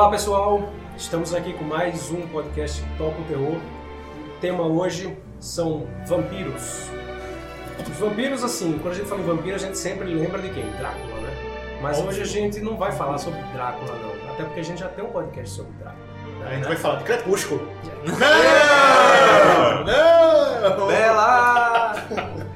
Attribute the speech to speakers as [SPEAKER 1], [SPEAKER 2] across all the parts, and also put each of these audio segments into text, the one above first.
[SPEAKER 1] Olá pessoal, estamos aqui com mais um podcast Toca o Terror. O tema hoje são vampiros. Os vampiros, assim, quando a gente fala em vampiro, a gente sempre lembra de quem? Drácula, né? Mas hoje a gente não vai falar sobre Drácula, não. Até porque a gente já tem um podcast sobre Drácula.
[SPEAKER 2] A gente vai falar de Crepúsculo.
[SPEAKER 1] Não! Não! Bela!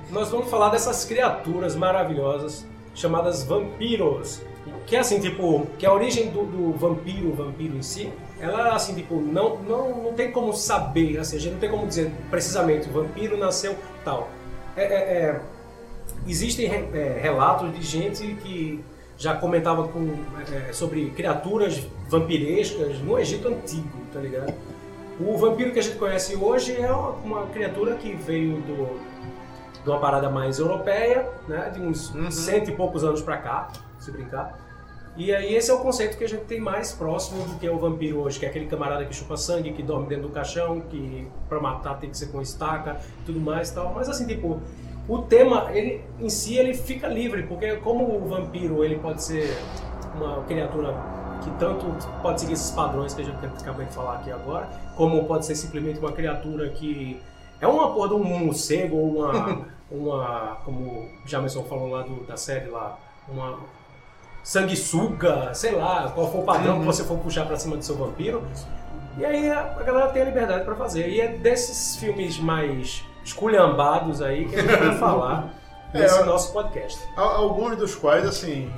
[SPEAKER 1] Nós vamos falar dessas criaturas maravilhosas chamadas vampiros. Que é assim, tipo, que a origem do, do vampiro, vampiro em si, ela assim, tipo, não, não, não tem como saber, assim, a gente não tem como dizer precisamente o vampiro nasceu tal. É, é, é, existem é, relatos de gente que já comentava com, é, sobre criaturas vampirescas no Egito Antigo, tá ligado? O vampiro que a gente conhece hoje é uma, uma criatura que veio do, de uma parada mais europeia, né, de uns
[SPEAKER 2] Uhum.
[SPEAKER 1] cento e poucos anos pra cá, se brincar. E aí esse é o conceito que a gente tem mais próximo do que é o vampiro hoje, que é aquele camarada que chupa sangue, que dorme dentro do caixão, que pra matar tem que ser com estaca, tudo mais e tal. Mas assim, tipo, o tema, ele em si ele fica livre, porque como o vampiro, ele pode ser uma criatura que tanto pode seguir esses padrões que a gente acabou de falar aqui agora, como pode ser simplesmente uma criatura que é uma porra de um morcego ou uma, uma como o Jamerson falou lá do- da série lá, uma sanguessuga, sei lá, qual for o padrão que você for puxar pra cima do seu vampiro. E aí a, a galera tem a liberdade pra fazer. E é desses filmes mais esculhambados aí que a gente vai falar
[SPEAKER 2] É,
[SPEAKER 1] nesse
[SPEAKER 2] eu-
[SPEAKER 1] nosso podcast.
[SPEAKER 2] Al- Alguns dos quais, assim,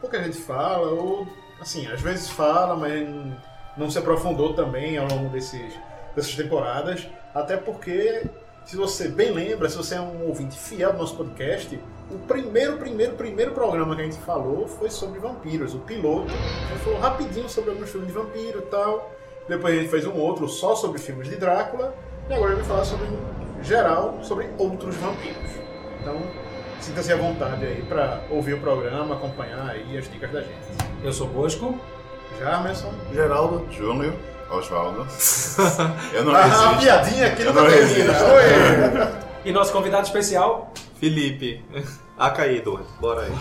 [SPEAKER 2] pouca gente fala, ou, assim, às vezes fala, mas não- não se aprofundou também ao longo desses, dessas temporadas. Até porque, se você bem lembra, se você é um ouvinte fiel do nosso podcast, o primeiro, primeiro, primeiro programa que a gente falou foi sobre vampiros, o piloto. A gente falou rapidinho sobre alguns filmes de vampiro e tal. Depois a gente fez um outro só sobre filmes de Drácula. E agora a gente vai falar sobre, em geral, sobre outros vampiros. Então, sinta-se à vontade aí para ouvir o programa, acompanhar aí as dicas da gente.
[SPEAKER 1] Eu sou Bosco.
[SPEAKER 2] Jarmerson.
[SPEAKER 3] Geraldo. Júnior. Osvaldo. Eu não
[SPEAKER 2] Ah, a
[SPEAKER 3] resisto.
[SPEAKER 2] piadinha aqui
[SPEAKER 3] Eu
[SPEAKER 2] não
[SPEAKER 3] resisto.
[SPEAKER 2] Oi.
[SPEAKER 1] E nosso convidado especial,
[SPEAKER 4] Felipe. A caído. Bora aí.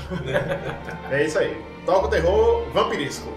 [SPEAKER 2] É isso aí. Toca o terror vampirisco.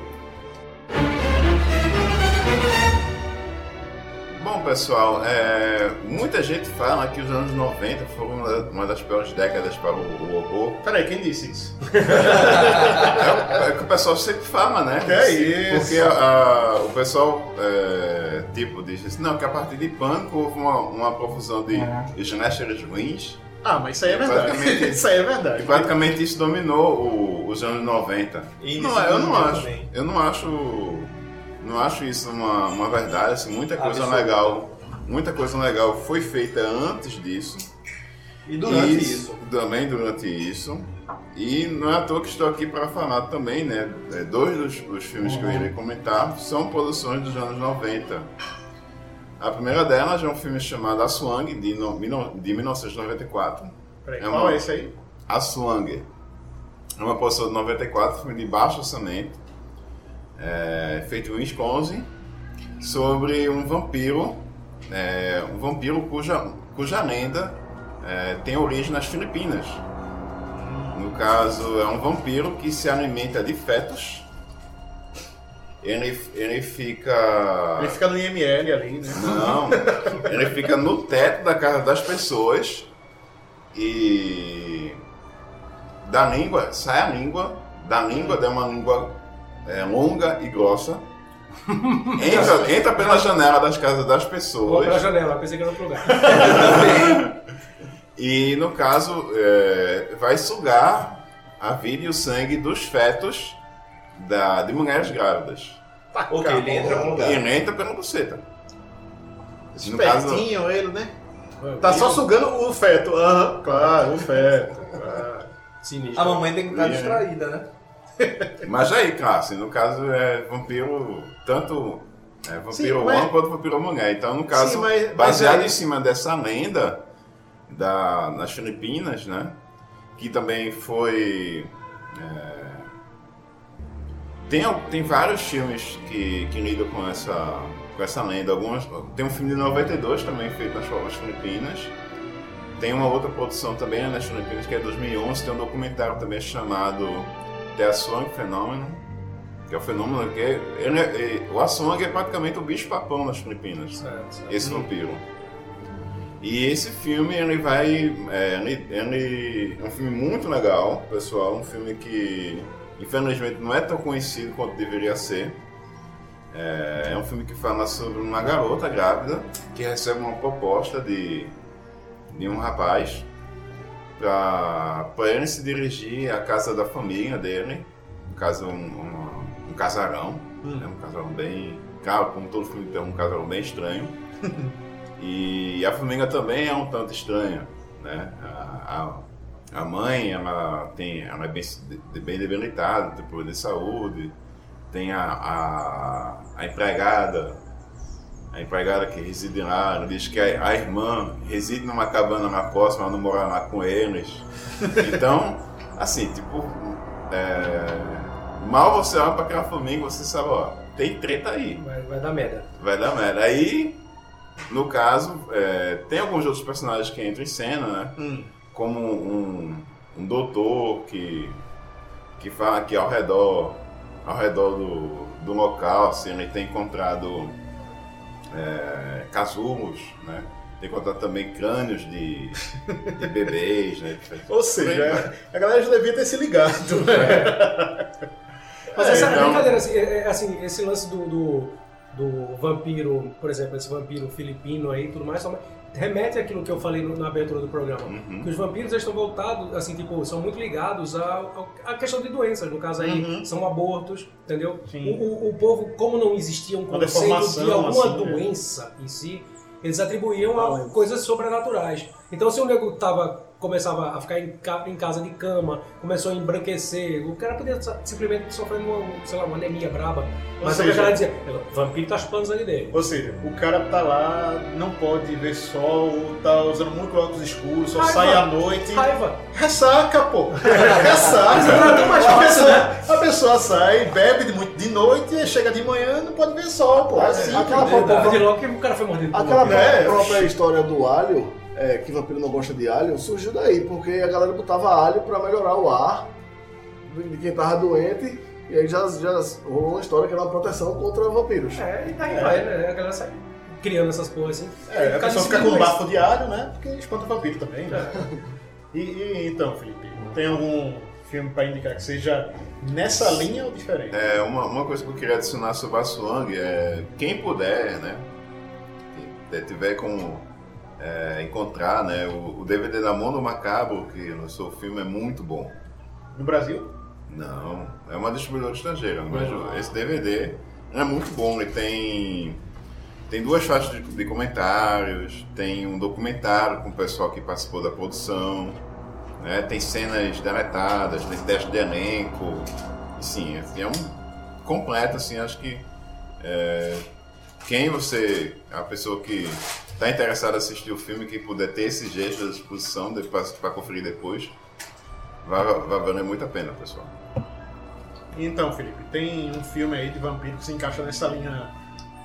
[SPEAKER 3] Bom, pessoal, é, muita gente fala que os anos 90 foram uma- uma das piores décadas para o, o horror.
[SPEAKER 2] Peraí, quem disse isso?
[SPEAKER 3] É, o- é que o pessoal sempre fala, né?
[SPEAKER 2] Que é isso?
[SPEAKER 3] Porque a- a- o pessoal, é, tipo, diz assim, não, que a partir de Pânico houve uma, uma profusão de slashers ruins.
[SPEAKER 2] Ah, mas isso aí é verdade. Isso aí é
[SPEAKER 3] E
[SPEAKER 2] verdade.
[SPEAKER 3] praticamente isso dominou o- os anos 90.
[SPEAKER 4] E
[SPEAKER 3] Não,
[SPEAKER 4] início
[SPEAKER 3] eu não
[SPEAKER 4] 2000
[SPEAKER 3] acho.
[SPEAKER 4] também.
[SPEAKER 3] Eu não acho. Não acho isso uma, uma verdade, assim, muita coisa
[SPEAKER 4] Absoluta.
[SPEAKER 3] legal. Muita coisa legal foi feita antes disso.
[SPEAKER 4] E durante
[SPEAKER 3] E
[SPEAKER 4] isso.
[SPEAKER 3] Também durante isso. E não é à toa que estou aqui para falar também, né? é, Dois dos, dos filmes que eu irei comentar são produções dos anos 90. A primeira delas é um filme chamado A Swang, de, no- de 1994.
[SPEAKER 2] Peraí,
[SPEAKER 3] É
[SPEAKER 2] qual
[SPEAKER 3] uma-
[SPEAKER 2] é esse aí?
[SPEAKER 3] A Swang. É uma produção de 94, filme de baixo orçamento, é, feito em Wisconsin, sobre um vampiro, é, um vampiro cuja, cuja lenda é, tem origem nas Filipinas. No caso, é um vampiro que se alimenta de fetos. Ele, ele fica.
[SPEAKER 2] Ele fica no IML ali, né?
[SPEAKER 3] Não, ele fica no teto da casa das pessoas e da língua, sai a língua, da língua, é uma língua é, longa e grossa, entra, entra pela janela das casas das
[SPEAKER 1] vou
[SPEAKER 3] pessoas
[SPEAKER 1] pela janela, pensei que era outro lugar.
[SPEAKER 3] e, no caso, é, vai sugar a vida e o sangue dos fetos da, de mulheres grávidas.
[SPEAKER 4] Ok, ele entra em
[SPEAKER 3] E
[SPEAKER 4] lugar.
[SPEAKER 3] ele entra pela buceta. No caso,
[SPEAKER 2] Espertinho ele, né? Tá só sugando o feto. Aham, claro, o feto. claro.
[SPEAKER 1] Sinistro.
[SPEAKER 4] A mamãe tem que estar
[SPEAKER 3] É.
[SPEAKER 4] distraída, né?
[SPEAKER 3] Mas aí, Cássio, no caso é vampiro, tanto é, vampiro
[SPEAKER 2] Sim,
[SPEAKER 3] homem
[SPEAKER 2] mas-
[SPEAKER 3] quanto vampiro mulher. Então, no caso,
[SPEAKER 2] Sim, mas- mas
[SPEAKER 3] baseado
[SPEAKER 2] aí-
[SPEAKER 3] em cima dessa lenda da, nas Filipinas, né? Que também foi. é, tem, tem vários filmes que, que lidam com essa, com essa lenda. Algumas, tem um filme de 92 também feito nas nas Filipinas. Tem uma outra produção também nas Filipinas que é 2011. Tem um documentário também chamado The Swan Phenomenon. Que é o fenômeno que é, ele é- é- o Aswang é praticamente o bicho papão nas Filipinas.
[SPEAKER 1] Certo, certo.
[SPEAKER 3] esse vampiro. E esse filme ele vai, é, ele, ele é um filme muito legal, pessoal, um filme que infelizmente não é tão conhecido quanto deveria ser. É, é um filme que fala sobre uma garota grávida que recebe uma proposta de, de um rapaz para ele se dirigir à casa da família dele, no caso um, um, um casarão, é um casarão bem, claro, como todo filme tem um casarão bem estranho. E a família também é um tanto estranha, né? A, a, a mãe, ela tem, ela é bem, bem debilitada, tem problema de saúde. Tem a, a, a empregada, a empregada que reside lá, diz que a, a irmã reside numa cabana na próxima, ela não mora lá com eles. Então, assim, tipo, é, mal você olha para aquela família, você sabe, ó, tem treta aí
[SPEAKER 1] Vai, vai dar merda.
[SPEAKER 3] vai dar merda. Aí, no caso, é, tem alguns outros personagens que entram em cena, né?
[SPEAKER 2] Hum.
[SPEAKER 3] Como um, um doutor que, que fala que ao redor, ao redor do, do local, assim, ele tem encontrado é, casulos, né? Tem encontrado também crânios de, de bebês, né?
[SPEAKER 2] Ou seja, a galera já devia ter se ligado. né?
[SPEAKER 1] Mas
[SPEAKER 3] É,
[SPEAKER 1] essa
[SPEAKER 3] então-
[SPEAKER 1] brincadeira, assim, é- é, assim, esse lance do, do, do vampiro, por exemplo, esse vampiro filipino aí e tudo mais, só- remete àquilo que eu falei no- na abertura do programa.
[SPEAKER 3] Uhum.
[SPEAKER 1] Que os vampiros estão voltados, assim, tipo, são muito ligados à, à questão de doenças. No caso aí,
[SPEAKER 2] Uhum.
[SPEAKER 1] são abortos, entendeu?
[SPEAKER 2] Sim.
[SPEAKER 1] O, o- o povo, como não existia um conceito de alguma
[SPEAKER 2] assim, né?
[SPEAKER 1] doença em si, eles atribuíam a
[SPEAKER 2] Doença.
[SPEAKER 1] coisas sobrenaturais. Então, se o nego tava, começava a ficar em, ca- em casa de cama, começou a embranquecer, o cara podia simplesmente sofrer uma, sei lá, uma anemia braba. Mas
[SPEAKER 2] seja-
[SPEAKER 1] o cara dizia, vampiro tá chupando sangue dele.
[SPEAKER 2] Ou seja, o cara tá lá, não pode ver sol, tá usando muito óculos escuros, só
[SPEAKER 1] Raiva.
[SPEAKER 2] sai à noite.
[SPEAKER 1] Raiva.
[SPEAKER 2] Ressaca, pô!
[SPEAKER 1] É
[SPEAKER 2] Ressaca!
[SPEAKER 1] mais
[SPEAKER 2] a, pessoa,
[SPEAKER 1] né?
[SPEAKER 2] a pessoa sai, bebe de muito de noite, e chega de manhã não pode ver sol, pô. É assim,
[SPEAKER 5] aquela foto-
[SPEAKER 1] De logo que o cara foi mordido
[SPEAKER 5] Aquela.
[SPEAKER 2] É,
[SPEAKER 5] própria história do alho, é, que vampiro não gosta de alho, surgiu daí, porque a galera botava alho pra melhorar o ar de quem tava doente, e aí já, já rolou uma história que era uma proteção contra vampiros.
[SPEAKER 1] É, e daí vai, né? A galera sai criando essas porras assim.
[SPEAKER 2] É, a pessoa fica com
[SPEAKER 1] doenças.
[SPEAKER 2] bafo de alho, né? Porque espanta vampiro também, né?
[SPEAKER 1] É.
[SPEAKER 2] E, e então, Felipe, tem algum filme pra indicar que seja nessa linha ou diferente?
[SPEAKER 3] É, uma, uma coisa que eu queria adicionar sobre a Swang é quem puder, né? Quem tiver como é, encontrar, né? O, o DVD da Mundo Macabro, que lançou o filme, é muito bom.
[SPEAKER 2] No Brasil?
[SPEAKER 3] Não, é uma distribuidora estrangeira, mas esse DVD é muito bom. Ele tem, tem duas faixas de, de comentários, tem um documentário com o pessoal que participou da produção, né? tem cenas deletadas, tem teste de elenco. E, sim, é, é um completo, assim, acho que é, quem você, a pessoa que está interessada em assistir o filme, que puder ter esse gesto da disposição para conferir depois, vai, vai valer muito a pena, pessoal.
[SPEAKER 2] Então, Felipe, tem um filme aí de vampiro que se encaixa nessa linha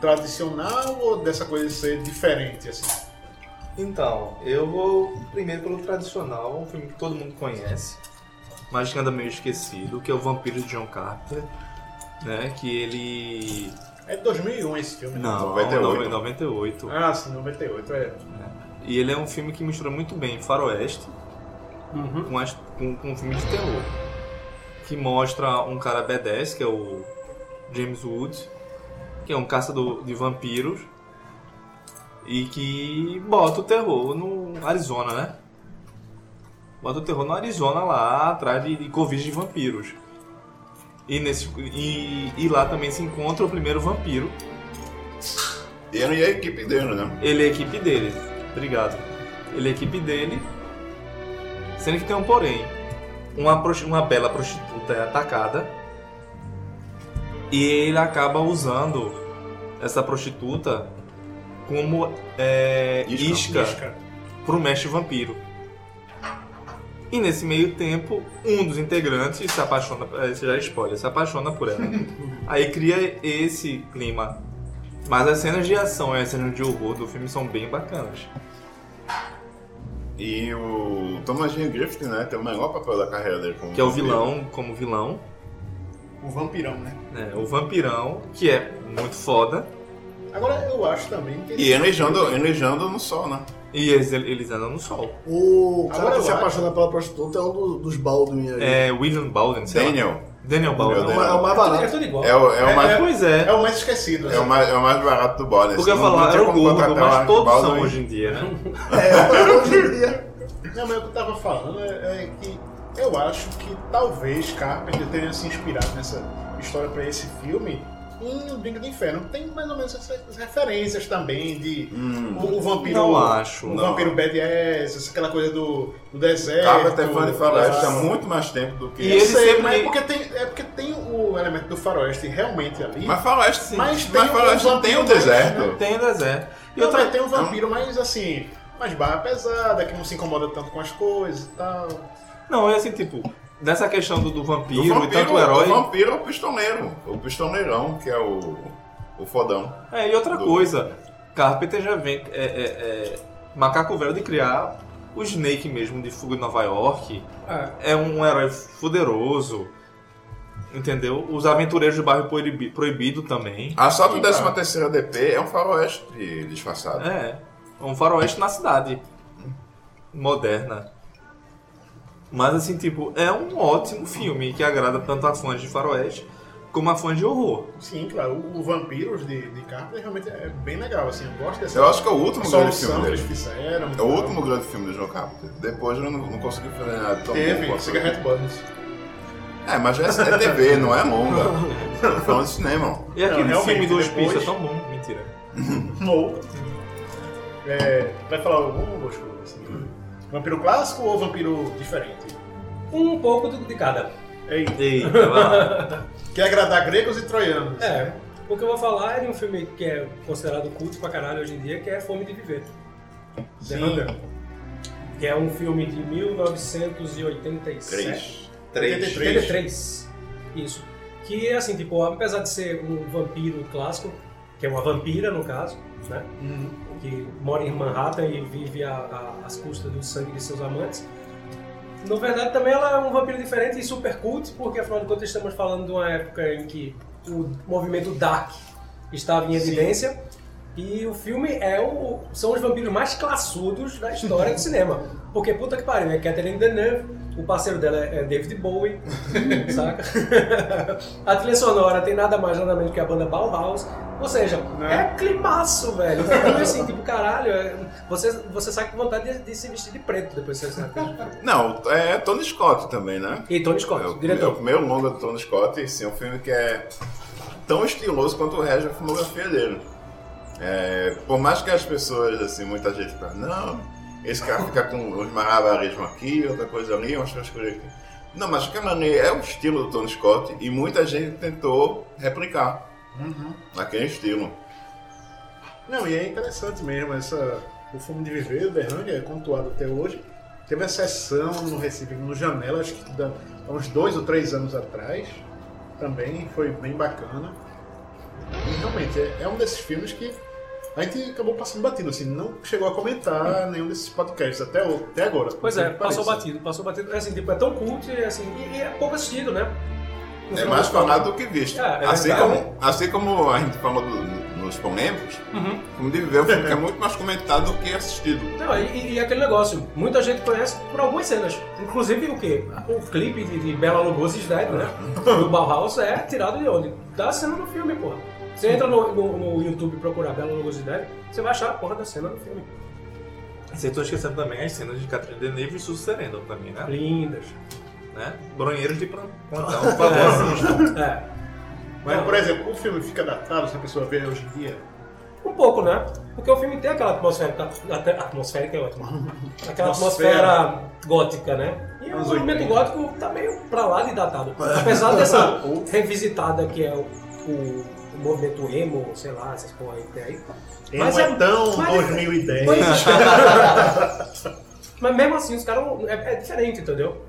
[SPEAKER 2] tradicional ou dessa coisa de ser diferente, assim?
[SPEAKER 4] Então, eu vou primeiro pelo tradicional, um filme que todo mundo conhece, mas que anda meio esquecido, que é o Vampiro de John Carpenter, né? Que ele.
[SPEAKER 2] É de 2001 esse filme, né?
[SPEAKER 4] Não,
[SPEAKER 3] 98.
[SPEAKER 4] 98.
[SPEAKER 2] Ah, sim, 98, é.
[SPEAKER 4] E ele é um filme que mistura muito bem faroeste
[SPEAKER 1] Uhum.
[SPEAKER 4] com, as- com, com um filme de terror. Que mostra um cara B10, que é o James Woods, que é um caçador de vampiros e que bota o terror no Arizona, né? Bota o terror no Arizona lá, atrás de, de covis de vampiros. E, nesse, e, e lá também se encontra o primeiro vampiro.
[SPEAKER 3] E ele e a equipe dele, né?
[SPEAKER 4] Ele é a equipe dele. Obrigado. Ele é a equipe dele. Sendo que tem um porém. Uma, uma bela prostituta é atacada. E ele acaba usando essa prostituta como é,
[SPEAKER 3] Isca.
[SPEAKER 4] isca, pro mestre vampiro. E nesse meio tempo, um dos integrantes se apaixona, esse já é spoiler, se apaixona por ela. Aí cria esse clima. Mas as cenas de ação e as cenas de horror do filme são bem bacanas.
[SPEAKER 3] E o Thomas Jane Griffith, né? Tem o melhor papel da carreira dele como
[SPEAKER 4] Que é o vilão como vilão.
[SPEAKER 2] o vampirão, né?
[SPEAKER 4] né? O vampirão, que é muito foda.
[SPEAKER 2] Agora eu acho também que.
[SPEAKER 3] E enejando, enejando no sol, né?
[SPEAKER 4] E eles, eles andam no sol.
[SPEAKER 5] O cara
[SPEAKER 2] Agora
[SPEAKER 5] que
[SPEAKER 2] eu
[SPEAKER 5] se
[SPEAKER 2] acho-
[SPEAKER 5] apaixona pela prostituta é um do- dos Baldwin aí.
[SPEAKER 4] É William Baldwin, sei lá.
[SPEAKER 3] Daniel.
[SPEAKER 4] Daniel Baldwin.
[SPEAKER 5] É o mais- é o mais
[SPEAKER 1] É
[SPEAKER 5] barato.
[SPEAKER 1] tudo igual.
[SPEAKER 3] É o, é o mais.
[SPEAKER 4] Pois é.
[SPEAKER 2] É o mais esquecido.
[SPEAKER 3] É o mais, é o mais barato do Bonner.
[SPEAKER 4] Porque eu ia
[SPEAKER 3] não
[SPEAKER 4] falar, era o gordo, mas
[SPEAKER 3] o
[SPEAKER 4] todos são hoje em dia, né?
[SPEAKER 5] É, hoje em dia.
[SPEAKER 2] Não, mas o que eu tava falando é, é que eu acho que talvez Carpenter tenha se inspirado nessa história pra esse filme em O Brinco do Inferno. Tem mais ou menos essas referências também de
[SPEAKER 3] Hum.
[SPEAKER 2] o, o vampiro.
[SPEAKER 4] Não acho,
[SPEAKER 2] O
[SPEAKER 3] não.
[SPEAKER 2] vampiro badass, aquela coisa do, do deserto.
[SPEAKER 3] Carpenter é fã de faroeste há muito mais tempo do que...
[SPEAKER 4] E
[SPEAKER 2] Eu
[SPEAKER 4] ele
[SPEAKER 2] sei,
[SPEAKER 4] sempre-
[SPEAKER 2] mas é porque, tem, é porque tem o elemento do faroeste realmente ali.
[SPEAKER 3] Mas faroeste, sim.
[SPEAKER 2] Mas
[SPEAKER 3] Mas,
[SPEAKER 2] tem
[SPEAKER 3] faroeste
[SPEAKER 2] um
[SPEAKER 3] não tem o deserto.
[SPEAKER 2] mais,
[SPEAKER 4] Tem o deserto. E
[SPEAKER 2] Não,
[SPEAKER 4] outra,
[SPEAKER 2] mas tem um vampiro mais assim, mais barra pesada, que não se incomoda tanto com as coisas e tal.
[SPEAKER 4] Não, é assim, tipo, nessa questão do, do vampiro,
[SPEAKER 3] O
[SPEAKER 4] e
[SPEAKER 3] vampiro,
[SPEAKER 4] tanto o herói.
[SPEAKER 3] o vampiro é o pistoleiro. O pistoleirão, que é o, o fodão.
[SPEAKER 4] É, e outra
[SPEAKER 3] Do-
[SPEAKER 4] coisa, Carpenter já vem. É, é, é, macaco velho de criar o Snake mesmo de Fuga de Nova York.
[SPEAKER 1] É.
[SPEAKER 4] É um herói poderoso. Entendeu? Os aventureiros do bairro Proibi- proibido também.
[SPEAKER 3] A Assalto
[SPEAKER 2] Sim,
[SPEAKER 3] 13 terceira DP é um faroeste disfarçado.
[SPEAKER 4] É. Um faroeste na cidade. Moderna. Mas assim, tipo, é um ótimo filme que agrada tanto a fãs de faroeste como a fãs de horror.
[SPEAKER 2] Sim, claro, o, o Vampiros de, de Carpenter realmente é bem legal, assim, eu gosto dessa
[SPEAKER 3] Eu acho que é o último grande filme
[SPEAKER 2] que eles
[SPEAKER 3] dele.
[SPEAKER 2] fizeram.
[SPEAKER 3] É o último grande filme do João Carpenter. Depois eu não, não consegui fazer nada tão bom
[SPEAKER 2] Teve, Cigarette Burns.
[SPEAKER 3] É, mas é, é TV, não é longa. Tô falando de cinema.
[SPEAKER 4] E aquele filme Dois
[SPEAKER 2] depois-
[SPEAKER 4] Pistas tão bom. Mentira.
[SPEAKER 2] Ou. É, vai falar algum, Bosco? Assim, vampiro clássico ou vampiro diferente?
[SPEAKER 1] Um pouco de cada.
[SPEAKER 2] Ei,
[SPEAKER 4] Eita, lá.
[SPEAKER 2] quer agradar gregos e troianos.
[SPEAKER 1] É. O que eu vou falar é de um filme que é considerado culto pra caralho hoje em dia, que é Fome de Viver.
[SPEAKER 2] Sim.
[SPEAKER 1] Que é um filme de 1987.
[SPEAKER 3] Três.
[SPEAKER 4] Três.
[SPEAKER 1] 83. Isso. Que é assim, tipo, apesar de ser um vampiro clássico, que é uma vampira no caso, né?
[SPEAKER 2] Uhum.
[SPEAKER 1] Que mora em Manhattan e vive às custas do sangue de seus amantes. Na verdade, também ela é um vampiro diferente e super cult, porque afinal de contas estamos falando de uma época em que o movimento Dark estava em
[SPEAKER 2] Sim.
[SPEAKER 1] E o filme é o, são os vampiros mais classudos da história do cinema. Porque puta que pariu, é Catherine Deneuve, o parceiro dela é David Bowie, saca? A trilha sonora tem nada mais nada menos que a banda Bauhaus. Ou seja,
[SPEAKER 2] Né?
[SPEAKER 1] é climaço, velho. É assim, tipo, caralho, é- você, você sai com vontade de, de se vestir de preto depois que você sai.
[SPEAKER 3] Não, é Tony Scott também, né?
[SPEAKER 1] E Tony Scott,
[SPEAKER 3] É o, é o
[SPEAKER 1] diretor.
[SPEAKER 3] primeiro longa do Tony Scott, sim, é um filme que é tão estiloso quanto o resto da filmografia dele. É, por mais que as pessoas, assim, muita gente fala, não, esse cara fica com uns malabarismos aqui, outra coisa ali, umas frescuras aqui. Não, mas ali é o estilo do Tony Scott e muita gente tentou replicar
[SPEAKER 2] Uhum.
[SPEAKER 3] naquele estilo.
[SPEAKER 2] Não, e é interessante mesmo, essa, o Fumo de Viver, o Berrang, é contuado até hoje. Teve a sessão no Recife, no Janela, acho que há uns dois ou três anos atrás. Também foi bem bacana. E realmente, é, é um desses filmes que a gente acabou passando batido, assim, não chegou a comentar nenhum desses podcasts até, o- até agora.
[SPEAKER 1] Pois é, passou batido, passou batido. É assim, tipo, é tão cult, é assim, e, e é pouco assistido, né? No
[SPEAKER 3] É mais falado do que visto.
[SPEAKER 1] É, é
[SPEAKER 3] assim,
[SPEAKER 1] verdade.
[SPEAKER 3] como, assim como a gente falou do- nos polêmicos,
[SPEAKER 1] Uhum.
[SPEAKER 3] o filme de viver é muito mais comentado do que assistido.
[SPEAKER 1] Não, e, e aquele negócio, muita gente conhece por algumas cenas. Inclusive o quê? O clipe de, de Bela Lugosi's Dead, né? Do Bauhaus é tirado de onde? Da cena do filme, porra. Você entra no, no, no YouTube e procurar Bela Lugosi's Dead, você vai achar a porra da cena do filme.
[SPEAKER 4] Você tô esquecendo também as cenas de Catherine Deneuve e Susan Sarandon também, né?
[SPEAKER 1] Lindas.
[SPEAKER 4] né? Bronheiros de plantão, por favor, assistam.
[SPEAKER 1] É.
[SPEAKER 2] Mas, por exemplo, o filme fica datado se a pessoa vê hoje em dia.
[SPEAKER 1] Um pouco, né? Porque o filme tem aquela atmosfera. Até, atmosférica é ótimo. Aquela
[SPEAKER 2] Atmosfera.
[SPEAKER 1] atmosfera gótica, né? E o
[SPEAKER 2] Anos
[SPEAKER 1] movimento
[SPEAKER 2] 80.
[SPEAKER 1] gótico tá meio pra lá de datado. Apesar dessa revisitada que é o, o, o movimento emo, sei lá, essas porra aí que tem aí.
[SPEAKER 2] Não
[SPEAKER 1] Mas
[SPEAKER 2] é,
[SPEAKER 1] é-
[SPEAKER 2] tão
[SPEAKER 1] mas-
[SPEAKER 2] 2010.
[SPEAKER 1] Mas, mas mesmo assim, os caras. É, é diferente, entendeu?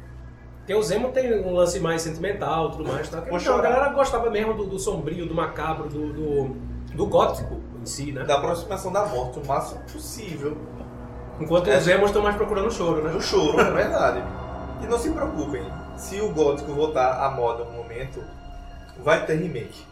[SPEAKER 1] Porque o Zemo tem um lance mais sentimental tudo mais. Tá?
[SPEAKER 4] Vou
[SPEAKER 1] Então, a galera gostava mesmo do, do sombrio, do macabro, do, do, do gótico em si, né?
[SPEAKER 4] Da aproximação da morte o máximo possível.
[SPEAKER 1] Enquanto
[SPEAKER 4] É.
[SPEAKER 1] os Zemos estão mais procurando choro, né?
[SPEAKER 4] O choro, é verdade. E não se preocupem, se o gótico voltar à moda um momento, Vai ter remake.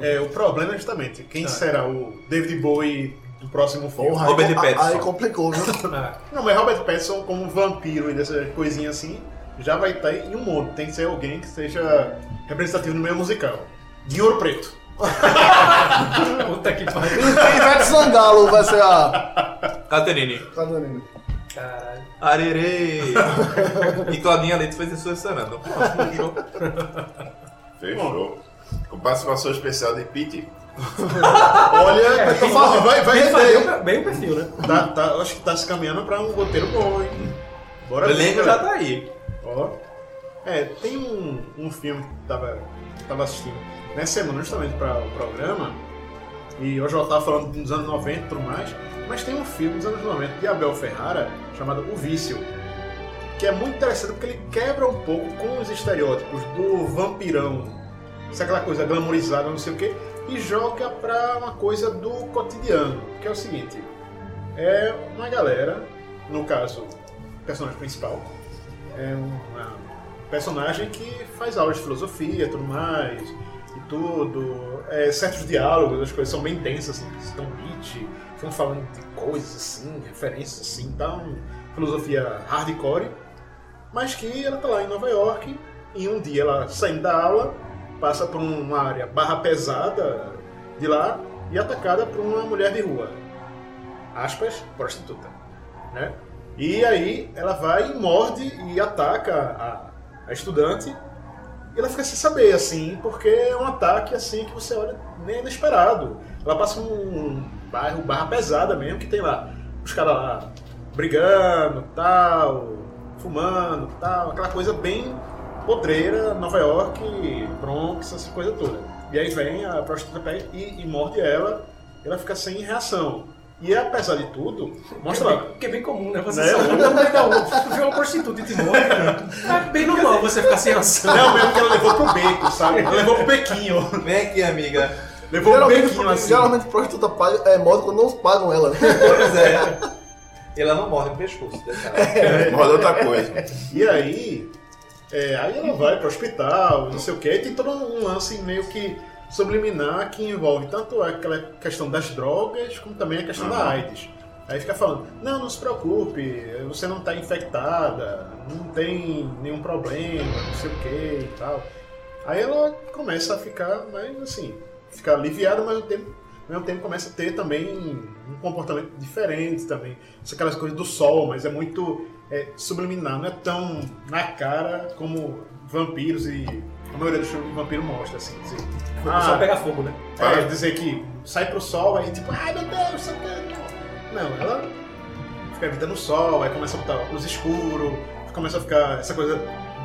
[SPEAKER 2] É, o problema é justamente quem será o David Bowie do próximo filme.
[SPEAKER 5] Porra,
[SPEAKER 4] Robert
[SPEAKER 5] aí,
[SPEAKER 4] Pattinson.
[SPEAKER 5] aí complicou, viu?
[SPEAKER 1] É.
[SPEAKER 2] Não, mas Robert Pattinson como vampiro e dessa coisinha assim, já vai estar em um monte. Tem que ser alguém que seja representativo no meio musical. De ouro preto.
[SPEAKER 1] Puta que pariu.
[SPEAKER 5] Ivete Sangalo vai ser a.
[SPEAKER 4] Caterine.
[SPEAKER 5] Catarina.
[SPEAKER 1] Caralho.
[SPEAKER 4] Arerê. e Claudinha Leite fez isso. Próximo jogo.
[SPEAKER 3] Fechou. Com participação especial de Pete.
[SPEAKER 2] Olha,
[SPEAKER 1] É,
[SPEAKER 2] eu tô falando, vai, vai
[SPEAKER 1] Bem,
[SPEAKER 2] render.
[SPEAKER 1] bem, bem o perfil, né?
[SPEAKER 2] Tá, tá, acho que tá se caminhando pra um roteiro bom, hein?
[SPEAKER 4] O
[SPEAKER 2] Bora ver,
[SPEAKER 4] elenco já tá aí.
[SPEAKER 2] Ó. É, tem um, um filme que tava, tava assistindo nessa semana justamente para o programa, e hoje eu tava falando dos anos 90 e tudo mais, mas tem um filme dos anos 90 de Abel Ferrara chamado O Vício, que é muito interessante porque ele quebra um pouco com os estereótipos do vampirão, se aquela coisa glamourizada, não sei o quê, e joga pra uma coisa do cotidiano, que é o seguinte, é uma galera, no caso, o personagem principal, é uma personagem que faz aulas de filosofia e tudo mais, e tudo. É, certos diálogos, as coisas são bem densas, assim, estão beat, estão falando de coisas assim, referências assim, então, filosofia hardcore, mas que ela tá lá em Nova York, e um dia ela saindo da aula, passa por uma área barra pesada de lá e é atacada por uma mulher de rua. Aspas, prostituta. Né? E aí ela vai e morde e ataca a, a estudante. E ela fica sem saber, assim, porque é um ataque assim que você olha nem inesperado. Ela passa um bairro barra pesada mesmo, que tem lá os caras lá brigando, tal, fumando, tal, aquela coisa bem podreira, Nova York, Bronx, essa coisa toda. E aí vem a prostituta pega e, e morde ela, e ela fica sem reação. E apesar de tudo, mostra lá.
[SPEAKER 1] Porque é bem comum, né? Você
[SPEAKER 2] Né?
[SPEAKER 1] só no meio da rua, vê uma prostituta e te morde, cara. É bem normal você ficar sem ação.
[SPEAKER 2] Não, mesmo que ela levou pro beco, sabe? Ela levou pro bequinho.
[SPEAKER 4] Vem aqui, amiga.
[SPEAKER 2] Levou pro bequinho assim.
[SPEAKER 5] geralmente prostituta paga, é, morre quando não pagam ela. né?
[SPEAKER 4] Pois é. Ela não morde no pescoço. detalhe.
[SPEAKER 3] Roda outra coisa.
[SPEAKER 2] E aí, é, aí ela vai pro hospital, não sei o que, e tem todo um lance meio que subliminar que envolve tanto aquela questão das drogas, como também a questão da AIDS. Aí fica falando, não, não se preocupe, você não está infectada, não tem nenhum problema, não sei o que e tal. Aí ela começa a ficar mais assim, ficar aliviada, mas ao ao mesmo tempo começa a ter também um comportamento diferente também. Isso aquelas coisas do sol, mas é muito é, subliminar, não é tão na cara como vampiros e a maioria dos filmes de vampiro mostra, assim, dizer,
[SPEAKER 1] Ah, só pegar fogo, né?
[SPEAKER 2] é, dizer que sai pro sol, aí tipo, ai meu Deus. Não, ela fica a vida no sol, aí começa a botar óculos escuro, começa a ficar essa coisa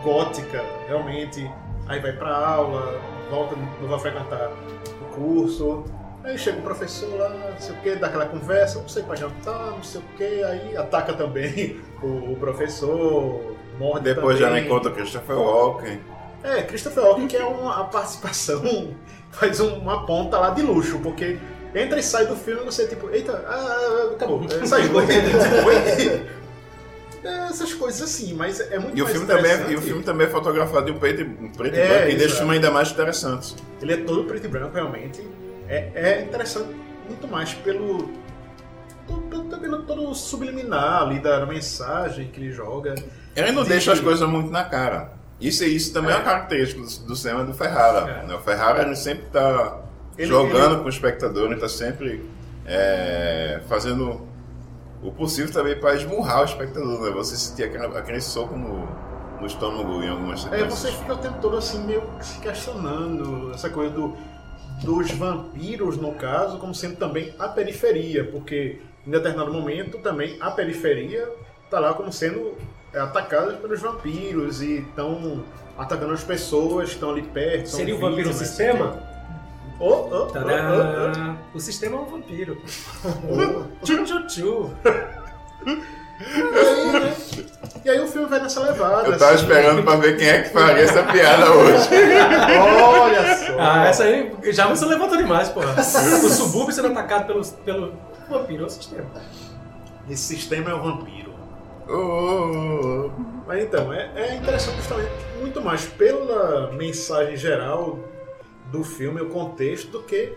[SPEAKER 2] gótica, realmente. Aí vai pra aula, volta, não vai frequentar o curso. Aí chega o professor lá, não sei o que, dá aquela conversa, não sei pra jantar, não sei o que, aí ataca também o, o professor, morde
[SPEAKER 3] Depois já
[SPEAKER 2] também.
[SPEAKER 3] encontra Christopher Walken.
[SPEAKER 2] É, Christopher Walken que é uma participação, faz um- uma ponta lá de luxo, porque entra e sai do filme e você tipo, eita, ah, acabou, é, saiu. É, essas coisas assim, mas é muito
[SPEAKER 3] E o, filme também, é- e o filme também é fotografado em preto, e- em preto e
[SPEAKER 2] É,
[SPEAKER 3] branco, e deixa o filme ainda mais interessante.
[SPEAKER 2] Ele é todo preto e branco, realmente. É, é interessante muito mais pelo, pelo, todo subliminar ali da mensagem que ele joga.
[SPEAKER 3] Ele não
[SPEAKER 2] De-
[SPEAKER 3] deixa as coisas muito na cara. Isso, isso também é,
[SPEAKER 2] É.
[SPEAKER 3] uma característica do, do cinema do Ferrara.
[SPEAKER 1] É.
[SPEAKER 3] né? O Ferrara ele sempre está jogando
[SPEAKER 2] ele-
[SPEAKER 3] com o espectador, ele está sempre é, fazendo o possível também para esmurrar o espectador, né? Você sentir aquele, aquele soco no, no estômago em algumas
[SPEAKER 2] É, você fica o tempo todo assim, meio se questionando essa coisa do, dos vampiros, no caso, como sendo também a periferia, porque em determinado momento também a periferia está lá como sendo é, atacada pelos vampiros e estão atacando as pessoas que estão ali perto.
[SPEAKER 1] Seria o vampiro
[SPEAKER 2] vítimas.
[SPEAKER 1] sistema?
[SPEAKER 2] Oh, oh, oh, oh!
[SPEAKER 1] O sistema é um vampiro. Tchu, tchu, tchu.
[SPEAKER 2] oh. Aí, né? E aí o filme vai nessa levada.
[SPEAKER 3] Eu tava
[SPEAKER 2] assim.
[SPEAKER 3] esperando para ver quem é que faria essa piada hoje.
[SPEAKER 2] Olha só.
[SPEAKER 1] Ah, essa aí já você levantou demais, porra. O subúrbio sendo atacado pelos, pelo vampiro é o sistema.
[SPEAKER 2] Esse sistema é o vampiro.
[SPEAKER 3] Oh, oh, oh.
[SPEAKER 2] Mas então, é, é interessante justamente muito mais pela mensagem geral do filme, o contexto, do que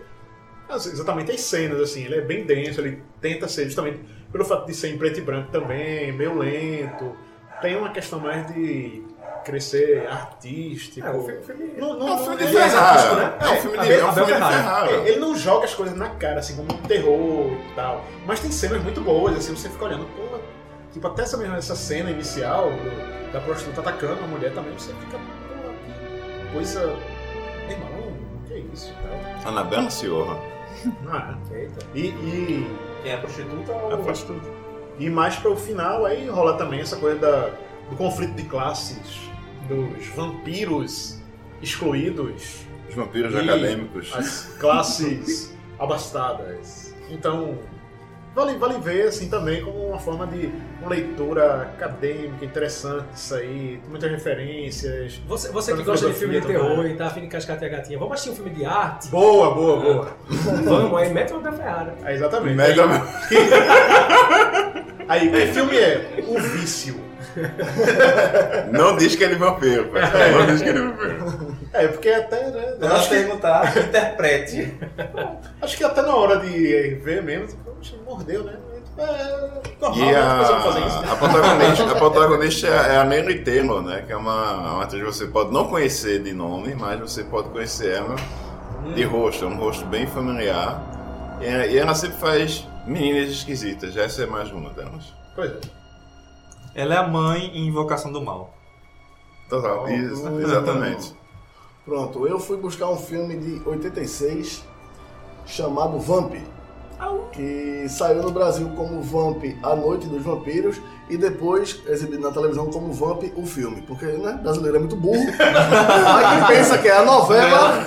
[SPEAKER 2] as- exatamente as cenas, assim. Ele é bem denso, ele tenta ser justamente pelo fato de ser em preto e branco também, meio lento. Tem uma questão mais de crescer artístico.
[SPEAKER 1] É, o filme, o filme-
[SPEAKER 2] Não,
[SPEAKER 3] É
[SPEAKER 2] não,
[SPEAKER 3] um filme
[SPEAKER 2] não,
[SPEAKER 3] de
[SPEAKER 2] ele-
[SPEAKER 3] Ferrara.
[SPEAKER 1] né?
[SPEAKER 3] É um filme de,
[SPEAKER 1] Abel-
[SPEAKER 3] é um filme.
[SPEAKER 1] Ferrara.
[SPEAKER 2] É, ele não joga as coisas na cara, assim, como um terror e tal. Mas tem cenas muito boas, assim, você fica olhando, pô, tipo, até essa mesma essa cena inicial do- da prostituta atacando a mulher também, você fica, pô, que coisa. Irmão, que é isso.
[SPEAKER 3] Anabela Ciorra.
[SPEAKER 2] Ah,
[SPEAKER 1] Eita.
[SPEAKER 2] e, e,
[SPEAKER 4] Quem é prostituta
[SPEAKER 3] É
[SPEAKER 4] ou...
[SPEAKER 3] prostituta.
[SPEAKER 2] E mais para o final, aí rola também essa coisa da, do conflito de classes, dos vampiros excluídos.
[SPEAKER 3] Os vampiros acadêmicos.
[SPEAKER 2] as classes abastadas. Então, vale, vale ver assim também como uma forma de uma leitura acadêmica interessante isso aí, muitas referências.
[SPEAKER 1] Você, você que gosta de filme de terror
[SPEAKER 2] também.
[SPEAKER 1] e tá afim de cascar a gatinha, vamos assistir um filme de arte?
[SPEAKER 2] Boa, boa, boa.
[SPEAKER 1] Vamos, aí mete o da Ferrara.
[SPEAKER 2] É, exatamente.
[SPEAKER 3] Mega-
[SPEAKER 2] Aí, que filme é? O Vício.
[SPEAKER 3] Não diz que ele é vampiro. pai. Não diz que ele é vampiro.
[SPEAKER 2] É, porque até, né?
[SPEAKER 4] Ela
[SPEAKER 2] Acho que,
[SPEAKER 4] perguntar, interprete.
[SPEAKER 2] acho que até na hora de ver mesmo, mordeu, né? É normal,
[SPEAKER 3] E
[SPEAKER 2] né?
[SPEAKER 3] a,
[SPEAKER 2] né?
[SPEAKER 3] a protagonista, a protagonista é a Mary Taylor, né? Que é uma, uma atriz que você pode não conhecer de nome, mas você pode conhecer ela de rosto. É um rosto bem familiar. E, e ela sempre faz meninas esquisitas. Essa é mais uma delas.
[SPEAKER 2] Pois é.
[SPEAKER 4] Ela é a mãe em Invocação do Mal.
[SPEAKER 3] Total.
[SPEAKER 5] Oh,
[SPEAKER 3] Isso, exatamente.
[SPEAKER 5] Pronto, eu fui buscar um filme de 86 chamado Vamp. Que saiu no Brasil como Vamp A Noite dos Vampiros e depois exibido na televisão como Vamp o filme. Porque né, brasileiro é muito burro. Aí quem pensa que é a novela.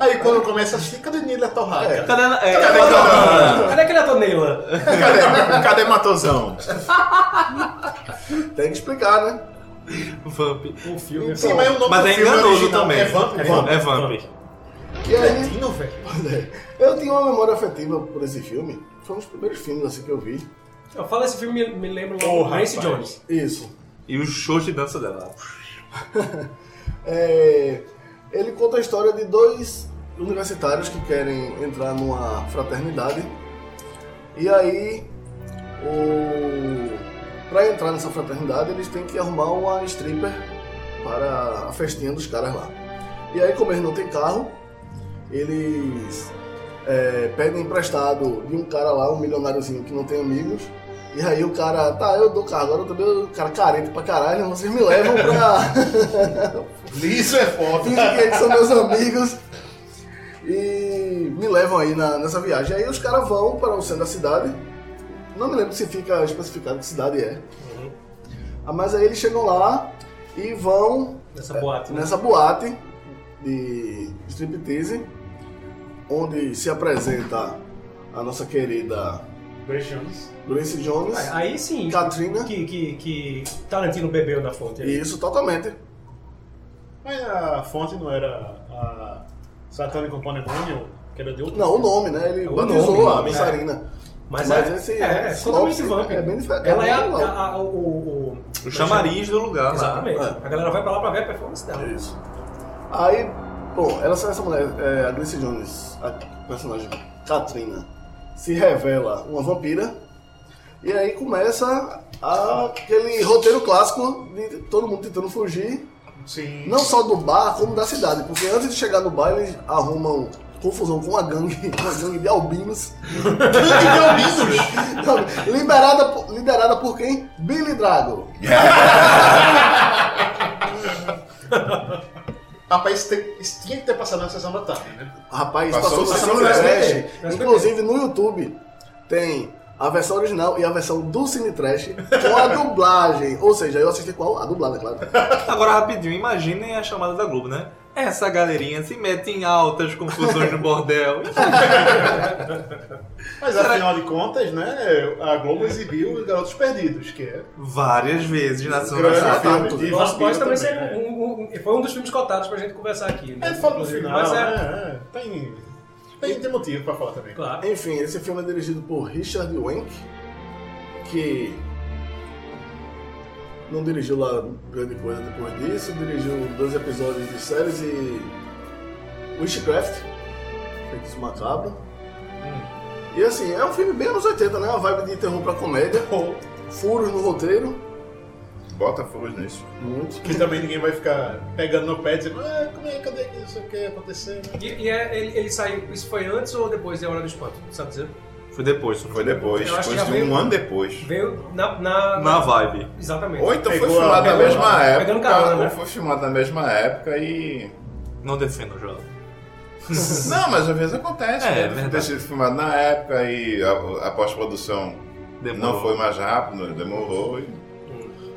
[SPEAKER 2] Aí quando começa a assistir, cadê Nila Torraca?
[SPEAKER 5] É.
[SPEAKER 4] Cadê? É,
[SPEAKER 1] Cadê aquele ator Neila?
[SPEAKER 3] Cadê, cadê Matosão?
[SPEAKER 5] Tem que explicar, né?
[SPEAKER 4] Vamp.
[SPEAKER 1] Um filme.
[SPEAKER 2] Sim, mas o nome
[SPEAKER 4] Mas
[SPEAKER 2] do
[SPEAKER 4] é
[SPEAKER 2] filme
[SPEAKER 4] enganoso
[SPEAKER 2] original
[SPEAKER 4] também.
[SPEAKER 2] É Vamp?
[SPEAKER 1] É
[SPEAKER 2] Vamp.
[SPEAKER 4] É Vamp.
[SPEAKER 5] E aí,
[SPEAKER 2] velho.
[SPEAKER 5] Eu tinha uma memória afetiva por esse filme. Foi um dos primeiros filmes assim que eu vi.
[SPEAKER 1] Eu falo esse filme, me, me lembra
[SPEAKER 2] Oh,
[SPEAKER 1] logo Grace
[SPEAKER 2] rapaz.
[SPEAKER 1] Jones.
[SPEAKER 5] Isso.
[SPEAKER 4] E os shows de dança dela.
[SPEAKER 5] É, ele conta a história de dois universitários que querem entrar numa fraternidade. E aí, o... para entrar nessa fraternidade, eles têm que arrumar uma stripper para a festinha dos caras lá. E aí, como eles não têm carro, eles é, pedem emprestado de um cara lá, um milionáriozinho que não tem amigos. E aí o cara, tá, eu dou carro, agora eu também, o cara carente pra caralho, vocês me levam pra,
[SPEAKER 2] Isso é foda.
[SPEAKER 5] Fingem que eles são meus amigos e me levam aí na- nessa viagem. Aí os caras vão para o centro da cidade. Não me lembro se fica especificado que cidade é. Ah, Mas aí eles chegam lá e vão
[SPEAKER 1] Nessa boate. né?
[SPEAKER 5] nessa boate de striptease, onde se apresenta a nossa querida
[SPEAKER 2] Grace Jones.
[SPEAKER 5] Grace Jones,
[SPEAKER 1] Aí aí sim.
[SPEAKER 5] Katrina.
[SPEAKER 1] Que, que, que Tarantino bebeu na fonte. aí.
[SPEAKER 5] Isso, totalmente.
[SPEAKER 2] Mas a fonte não era a Satânico Pandemônio, que era de outro?
[SPEAKER 5] Não, o nome, né? Ele
[SPEAKER 1] O
[SPEAKER 5] batizou
[SPEAKER 1] nome,
[SPEAKER 5] a
[SPEAKER 1] nome,
[SPEAKER 5] dançarina.
[SPEAKER 1] Mas,
[SPEAKER 5] Mas
[SPEAKER 1] é,
[SPEAKER 5] esse-
[SPEAKER 1] é,
[SPEAKER 5] esse
[SPEAKER 1] totalmente
[SPEAKER 5] sinopse
[SPEAKER 1] vamp.
[SPEAKER 5] é bem diferente,
[SPEAKER 1] Ela
[SPEAKER 5] é
[SPEAKER 1] é a, a- a- o, o,
[SPEAKER 4] O chamariz do lugar.
[SPEAKER 1] Exatamente.
[SPEAKER 5] É.
[SPEAKER 1] A galera vai pra lá pra ver a performance dela.
[SPEAKER 5] Isso. Aí, bom, ela essa mulher, é, a Grace Jones, a personagem Katrina, se revela uma vampira. E aí começa a- aquele roteiro clássico de todo mundo tentando fugir,
[SPEAKER 2] Sim.
[SPEAKER 5] não só do bar, como da cidade. Porque antes de chegar no bar, eles arrumam confusão com uma gangue, uma gangue de albinos.
[SPEAKER 2] Gangue de albinos!
[SPEAKER 5] liberada, por- liderada por quem? Billy Drago.
[SPEAKER 2] Rapaz, isso, tinha que ter passado na sessão da tarde, né?
[SPEAKER 5] Rapaz,
[SPEAKER 3] Passou
[SPEAKER 1] SBT,
[SPEAKER 5] Trash.
[SPEAKER 1] no SBT.
[SPEAKER 5] Inclusive no YouTube tem a versão original e a versão do Cine Trash com a dublagem. Ou seja, eu assisti qual? A dublada, claro.
[SPEAKER 4] Agora, rapidinho, imaginem a chamada da Globo, né? Essa galerinha se mete em altas confusões no bordel.
[SPEAKER 2] Mas
[SPEAKER 4] Será
[SPEAKER 2] afinal de contas, né, a Globo exibiu Os Garotos Perdidos, que é
[SPEAKER 4] Várias vezes na Sessão da Tarde.
[SPEAKER 2] de
[SPEAKER 1] Pode, também, ser
[SPEAKER 2] né?
[SPEAKER 1] um, um- foi um dos filmes cotados pra gente conversar aqui. Né?
[SPEAKER 2] Ele fala no final,
[SPEAKER 1] Mas é,
[SPEAKER 2] né? é, Tem, tem, tem motivo pra falar também.
[SPEAKER 1] claro.
[SPEAKER 5] Enfim, esse filme é dirigido por Richard Wenk, que não dirigiu lá grande coisa depois disso, dirigiu dois episódios de séries e Witchcraft, Feitiço Macabro. E assim, é um filme bem anos 80, né? Uma vibe de terror pra comédia, furos no roteiro,
[SPEAKER 3] Bota furos nisso.
[SPEAKER 5] muito.
[SPEAKER 2] Que também ninguém vai ficar pegando no pé dizendo, ah, como é, cadê que não sei o que acontecendo?
[SPEAKER 1] E, e é, ele, ele saiu, isso foi antes ou depois de A Hora do Espanto? Sabe dizer?
[SPEAKER 4] Foi depois.
[SPEAKER 3] Foi depois,
[SPEAKER 1] já
[SPEAKER 3] de um
[SPEAKER 1] veio-
[SPEAKER 3] ano depois.
[SPEAKER 1] Veio na. na,
[SPEAKER 4] Na vibe.
[SPEAKER 1] Exatamente.
[SPEAKER 3] Ou então foi
[SPEAKER 2] Pegou
[SPEAKER 3] filmado
[SPEAKER 2] a-
[SPEAKER 3] na mesma
[SPEAKER 1] pegando
[SPEAKER 3] época,
[SPEAKER 1] carona, né?
[SPEAKER 3] ou foi filmado na mesma época e...
[SPEAKER 4] Não defendo já.
[SPEAKER 3] Não, mas às vezes acontece,
[SPEAKER 4] É,
[SPEAKER 3] né?
[SPEAKER 4] é.
[SPEAKER 3] Ter sido filmado na época e a, a pós-produção não foi mais rápido, demorou e...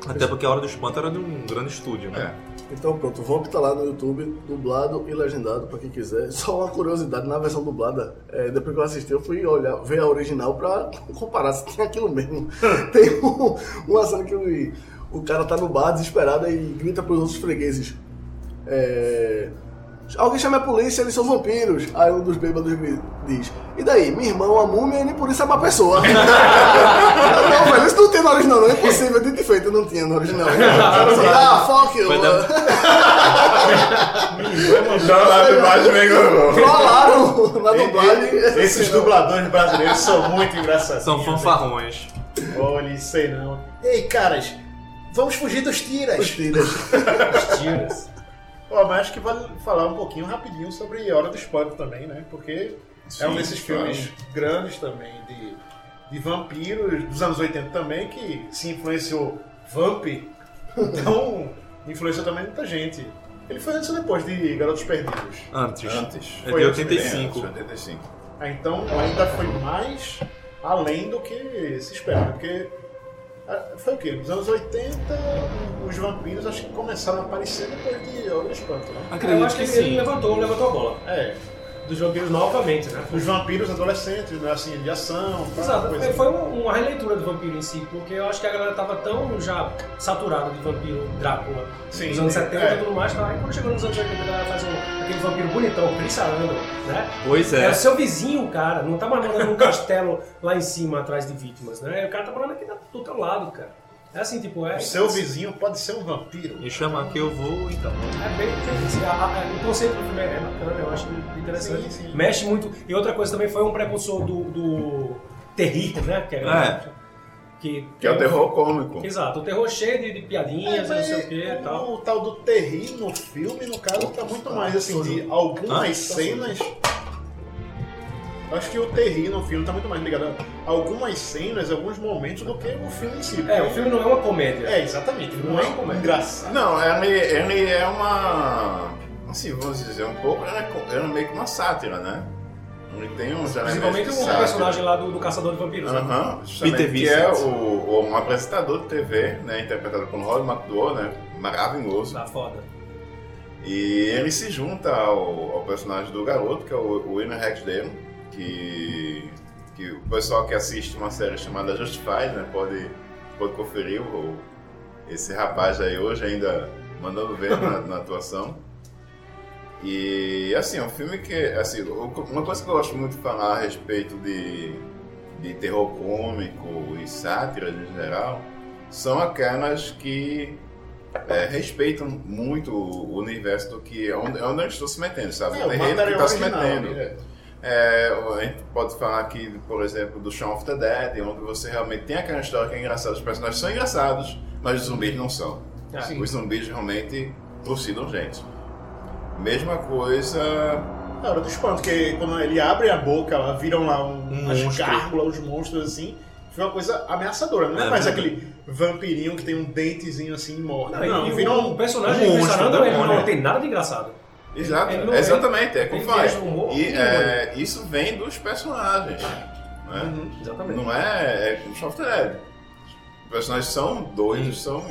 [SPEAKER 4] Até porque a Hora do Espanto era de um grande estúdio, né?
[SPEAKER 3] É.
[SPEAKER 5] Então pronto, o Vamp tá lá no YouTube, dublado e legendado pra quem quiser. Só uma curiosidade, na versão dublada, é, depois que eu assisti, eu fui olhar, ver a original pra comparar se tem aquilo mesmo. tem um, uma cena que o, o cara tá no bar desesperado e grita pros outros fregueses. É, Alguém chama a polícia, eles são vampiros. Aí um dos bêbados gri- diz: E daí? Minha irmã é uma múmia e nem por isso é uma pessoa. não, velho, isso não tem no original, não. É impossível, dito e feito, não tinha no original. ah, fuck you. Falaram na dublagem.
[SPEAKER 2] Esses dubladores brasileiros são muito engraçados.
[SPEAKER 4] São fanfarrões.
[SPEAKER 2] Olha, sei não. Ei, caras, vamos fugir dos tiras.
[SPEAKER 5] Os tiras.
[SPEAKER 1] Os tiras.
[SPEAKER 2] Ó, mas acho que vale falar um pouquinho rapidinho sobre Hora do Espanto também, né? Porque é um
[SPEAKER 3] Sim,
[SPEAKER 2] desses
[SPEAKER 3] claro.
[SPEAKER 2] filmes grandes também de, de vampiros dos anos 80 também, que se influenciou Vamp, então influenciou também muita gente. Ele foi antes ou depois de Garotos Perdidos?
[SPEAKER 4] Antes.
[SPEAKER 3] Antes.
[SPEAKER 4] É
[SPEAKER 2] Foi
[SPEAKER 4] de
[SPEAKER 2] antes,
[SPEAKER 4] 85.
[SPEAKER 3] 85.
[SPEAKER 2] Ah, então ainda foi mais além do que se espera, né? porque foi o quê? Nos anos 80, os vampiros acho que começaram a aparecer depois de Hora do Espanto, né?
[SPEAKER 1] Eu
[SPEAKER 4] Acredito
[SPEAKER 1] acho que
[SPEAKER 4] que
[SPEAKER 1] ele
[SPEAKER 4] sim.
[SPEAKER 1] levantou, levantou a bola.
[SPEAKER 2] É,
[SPEAKER 1] Dos vampiros novamente, né?
[SPEAKER 2] os vampiros adolescentes, né? assim, de ação, tal,
[SPEAKER 1] Exato,
[SPEAKER 2] coisa
[SPEAKER 1] foi uma, uma releitura do vampiro em si, porque eu acho que a galera tava tão já saturada de vampiro Drácula
[SPEAKER 2] Sim,
[SPEAKER 1] nos anos
[SPEAKER 2] é.
[SPEAKER 1] 70 e tudo mais, tá? aí quando chegou nos anos 80 a galera faz um, aquele vampiro bonitão, Chris Sarandon, né?
[SPEAKER 4] Pois
[SPEAKER 1] É.
[SPEAKER 4] é.
[SPEAKER 1] o seu vizinho, cara, não tá mais morando num castelo lá em cima atrás de vítimas, né? O cara tá morando aqui do teu lado, cara. É assim, tipo, é.
[SPEAKER 2] O seu vizinho pode ser um vampiro.
[SPEAKER 4] Me chama que eu vou então.
[SPEAKER 1] É bem assim, a- a- o conceito do filme é bacana, eu acho interessante.
[SPEAKER 2] Sim, sim.
[SPEAKER 1] Mexe muito. E outra coisa também foi um precursor do, do terrir, né? Que
[SPEAKER 4] É.
[SPEAKER 1] Que,
[SPEAKER 3] Que é o terror cômico.
[SPEAKER 1] Exato, o terror cheio de, de piadinhas, não sei o que e tal.
[SPEAKER 2] o tal do terri no filme, no caso, tá muito mais assim, de algumas
[SPEAKER 4] Ah, tá
[SPEAKER 2] cenas. Acho que o terri no filme tá muito mais ligado a algumas cenas, alguns momentos do que o filme em si.
[SPEAKER 1] É, o filme não é uma comédia.
[SPEAKER 2] É, exatamente. Não,
[SPEAKER 1] Não é
[SPEAKER 2] é
[SPEAKER 1] uma comédia.
[SPEAKER 2] engraçado.
[SPEAKER 3] Não, ele, ele é uma. Assim, vamos dizer, um pouco. Ele é, é meio que uma sátira, né? Ele tem uns
[SPEAKER 1] Principalmente o personagem lá do, do Caçador de Vampiros. né?
[SPEAKER 3] Aham, justamente,
[SPEAKER 4] Peter
[SPEAKER 3] que é o, o- um apresentador de TV, né, interpretado por Roy McDowell, né, maravilhoso.
[SPEAKER 1] Tá foda.
[SPEAKER 3] E ele se junta ao, ao personagem do garoto, que é o, o William Rexdale, que, que o pessoal que assiste uma série chamada Justified, né, pode, pode conferir o, esse rapaz aí hoje ainda mandando ver na, na atuação. E assim, é um filme que, assim, uma coisa que eu gosto muito de falar a respeito de, de terror cômico e sátira em geral, são aquelas que é, respeitam muito o universo do que é onde, é onde eles estão se metendo, sabe?
[SPEAKER 2] É,
[SPEAKER 3] o terreno que está se metendo.
[SPEAKER 2] né?
[SPEAKER 3] É, a gente pode falar aqui, por exemplo, do Shaun of the Dead, onde você realmente tem aquela história que é engraçada, os personagens são engraçados, mas os zumbis não são.
[SPEAKER 2] Sim.
[SPEAKER 3] Os zumbis realmente trucidam gente. Mesma coisa.
[SPEAKER 2] Na hora do espanto, que quando ele abre a boca, lá viram lá um,
[SPEAKER 4] Um
[SPEAKER 2] umas gárgulas, os monstros assim. Foi uma coisa ameaçadora, não é,
[SPEAKER 4] É
[SPEAKER 2] mais aquele vampirinho que tem um dentezinho assim e morre.
[SPEAKER 1] Não,
[SPEAKER 2] Não,
[SPEAKER 1] e
[SPEAKER 2] viram
[SPEAKER 1] o, o personagem
[SPEAKER 4] um monstro, demônio.
[SPEAKER 1] não tem nada de engraçado.
[SPEAKER 3] Exato,
[SPEAKER 1] Ele não-
[SPEAKER 3] exatamente, é como faz.
[SPEAKER 1] humor,
[SPEAKER 3] E é, isso vem dos personagens. Né?
[SPEAKER 2] Uhum.
[SPEAKER 1] Exatamente.
[SPEAKER 3] Não é, é the Dead. Os personagens são doidos, são.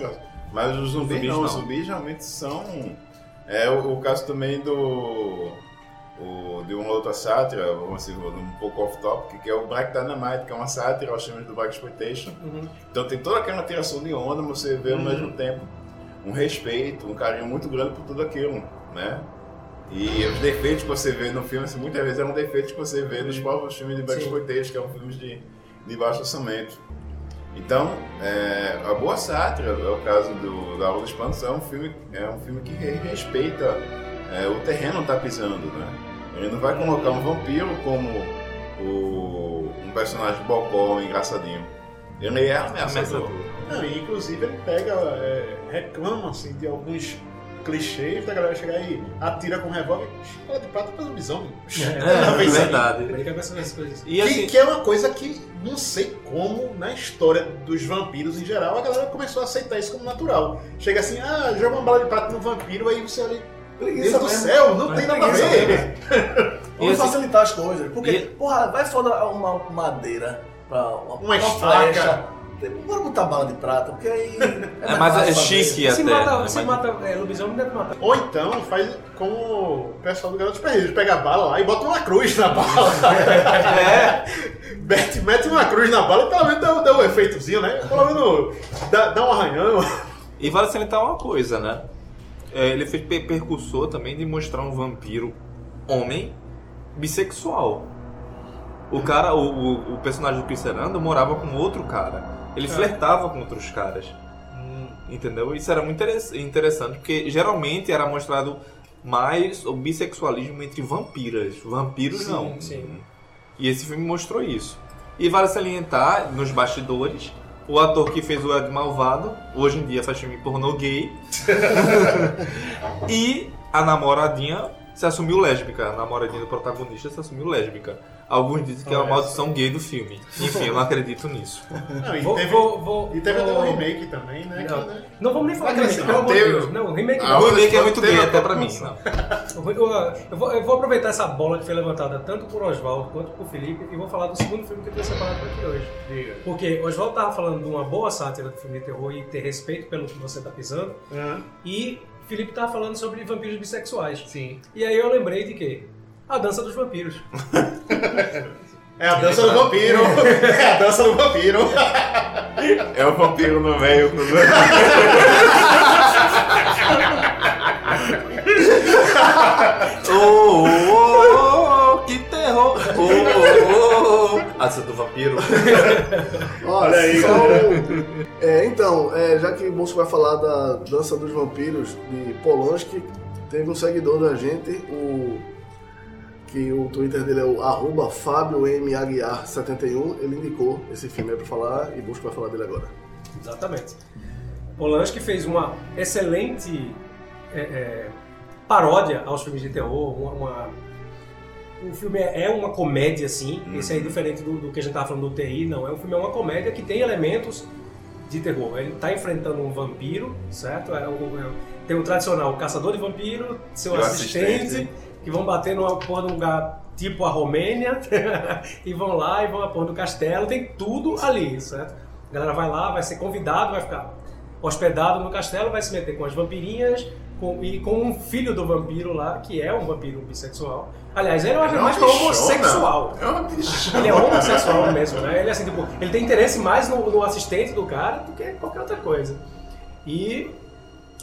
[SPEAKER 3] Mas os zumbis,
[SPEAKER 4] Zumbis
[SPEAKER 3] não, os zumbis realmente são. É o, o caso também do. O, de uma outra sátira, dizer, um pouco off-topic, que é o Black Dynamite, que é uma sátira aos filmes do Black Exploitation.
[SPEAKER 1] Uhum.
[SPEAKER 3] Então tem toda aquela tiração de onda, mas você vê ao
[SPEAKER 2] Uhum.
[SPEAKER 3] mesmo tempo um respeito, um carinho muito grande por tudo aquilo, né? E os defeitos que você vê no filme, assim, muitas vezes eram defeitos que você vê nos próprios filmes de. Exploitation, que são filmes de, de baixo orçamento. Então, é, a boa sátira, é o caso do da Aula dos Planos, é um filme, é um filme que re- respeita é, o terreno tá pisando, né? Ele não vai colocar um vampiro como o, um personagem bocó, engraçadinho. Ele é ameaçador.
[SPEAKER 2] Não, e inclusive ele pega, é, reclama assim, de alguns clichês da galera chegar e atira com revólver e bola de prata pra lobisomem.
[SPEAKER 4] É,
[SPEAKER 2] Vez aí.
[SPEAKER 4] verdade.
[SPEAKER 1] Brinca com essas coisas.
[SPEAKER 4] E
[SPEAKER 2] Que,
[SPEAKER 4] assim,
[SPEAKER 2] que é uma coisa que não sei como na história dos vampiros em geral a galera começou a aceitar isso como natural. Chega assim, ah, joga uma bala de prata no vampiro, aí você olha,
[SPEAKER 5] Preguiça
[SPEAKER 2] Deus do
[SPEAKER 5] mesmo.
[SPEAKER 2] céu, não
[SPEAKER 1] Mas
[SPEAKER 2] tem nada a ver.
[SPEAKER 5] Vamos
[SPEAKER 4] assim-
[SPEAKER 5] facilitar as coisas. Porque,
[SPEAKER 4] E-
[SPEAKER 5] porra, vai foda uma madeira pra uma,
[SPEAKER 2] Uma estaca.
[SPEAKER 5] Bora botar bala de prata, porque aí.
[SPEAKER 4] É mais é chique
[SPEAKER 1] Se
[SPEAKER 4] até.
[SPEAKER 1] mata,
[SPEAKER 4] né?
[SPEAKER 1] se mata é, lobisomem, deve matar.
[SPEAKER 2] Ou então faz como o pessoal do Garotos Perdidos, pega a bala lá e bota uma cruz na bala.
[SPEAKER 4] É,
[SPEAKER 2] mete, mete uma cruz na bala e pelo menos dá, dá um efeitozinho, né? Pelo menos dá, dá um arranhão.
[SPEAKER 4] E vale salientar uma coisa, né? É, ele fez per- percursor também de mostrar um vampiro homem bissexual. O cara, o, o, o personagem do Chris morava com outro cara. Ele flertava com outros caras. Entendeu? Isso era muito interess- interessante, porque geralmente era mostrado mais o bissexualismo entre vampiras. Vampiros
[SPEAKER 1] Sim,
[SPEAKER 4] não.
[SPEAKER 1] sim.
[SPEAKER 4] E esse filme mostrou isso. E vale salientar, nos bastidores, o ator que fez o Ed Malvado, hoje em dia faz filme pornô gay. e a namoradinha se assumiu lésbica. A namoradinha do protagonista se assumiu lésbica. Alguns dizem que é uma maldição gay do filme. Enfim, eu não acredito nisso.
[SPEAKER 2] Não, e
[SPEAKER 1] Vou,
[SPEAKER 2] teve,
[SPEAKER 1] vou, vou,
[SPEAKER 2] e teve até um remake também, né? que,
[SPEAKER 1] Não.
[SPEAKER 2] né?
[SPEAKER 1] Não vamos nem falar de remake,
[SPEAKER 2] assim,
[SPEAKER 1] pelo amor de Deus. Não, remake
[SPEAKER 3] Ah,
[SPEAKER 1] não.
[SPEAKER 4] O remake é muito gay até pra mim.
[SPEAKER 1] Eu vou, eu vou- eu vou aproveitar essa bola que foi levantada tanto por Oswaldo quanto por Felipe e vou falar do segundo filme que eu tenho separado pra aqui hoje. Porque Oswaldo tava falando de uma boa sátira do filme de terror e ter respeito pelo que você tá pisando.
[SPEAKER 2] Aham.
[SPEAKER 1] E Felipe tava falando sobre vampiros bissexuais.
[SPEAKER 2] Sim.
[SPEAKER 1] E aí eu lembrei de quê? A dança dos vampiros.
[SPEAKER 2] É a dança do vampiro. É a dança do vampiro.
[SPEAKER 3] É o vampiro no meio. com-
[SPEAKER 4] Oh, oh, oh, oh, que terror! Oh, oh, oh, oh. A dança do vampiro.
[SPEAKER 5] Olha
[SPEAKER 2] aí,
[SPEAKER 5] só
[SPEAKER 2] galera.
[SPEAKER 5] é, então, é, já que o Bolso vai falar da Dança dos Vampiros de Polanski, teve um seguidor da gente, o que o Twitter dele é o arroba Fábio M. Aguiar 71, ele indicou esse filme aí pra falar e Bolso vai falar dele agora.
[SPEAKER 1] Exatamente. Polanski fez uma excelente é, é, paródia aos filmes de terror. Uma, uma- O filme é é uma comédia, sim. Esse aí é diferente do, do que a gente estava falando do TI. Não, é um filme é uma comédia que tem elementos de terror. Ele está enfrentando um vampiro, certo? É o- é tem o tradicional caçador de vampiro, seu assistente,
[SPEAKER 3] assistente.
[SPEAKER 1] Que vão bater numa porra de um lugar tipo a Romênia e vão lá e vão à porra do castelo. Tem tudo ali, certo? A galera vai lá, vai ser convidado, vai ficar hospedado no castelo, vai se meter com as vampirinhas com- e com um filho do vampiro lá, que é um vampiro bissexual. Aliás, ele é
[SPEAKER 3] É
[SPEAKER 1] mais
[SPEAKER 3] bichona.
[SPEAKER 1] homossexual.
[SPEAKER 3] É uma bichona.
[SPEAKER 1] Ele é homossexual mesmo, né? Ele, assim, tipo, ele tem interesse mais no, no assistente do cara do que qualquer outra coisa. E,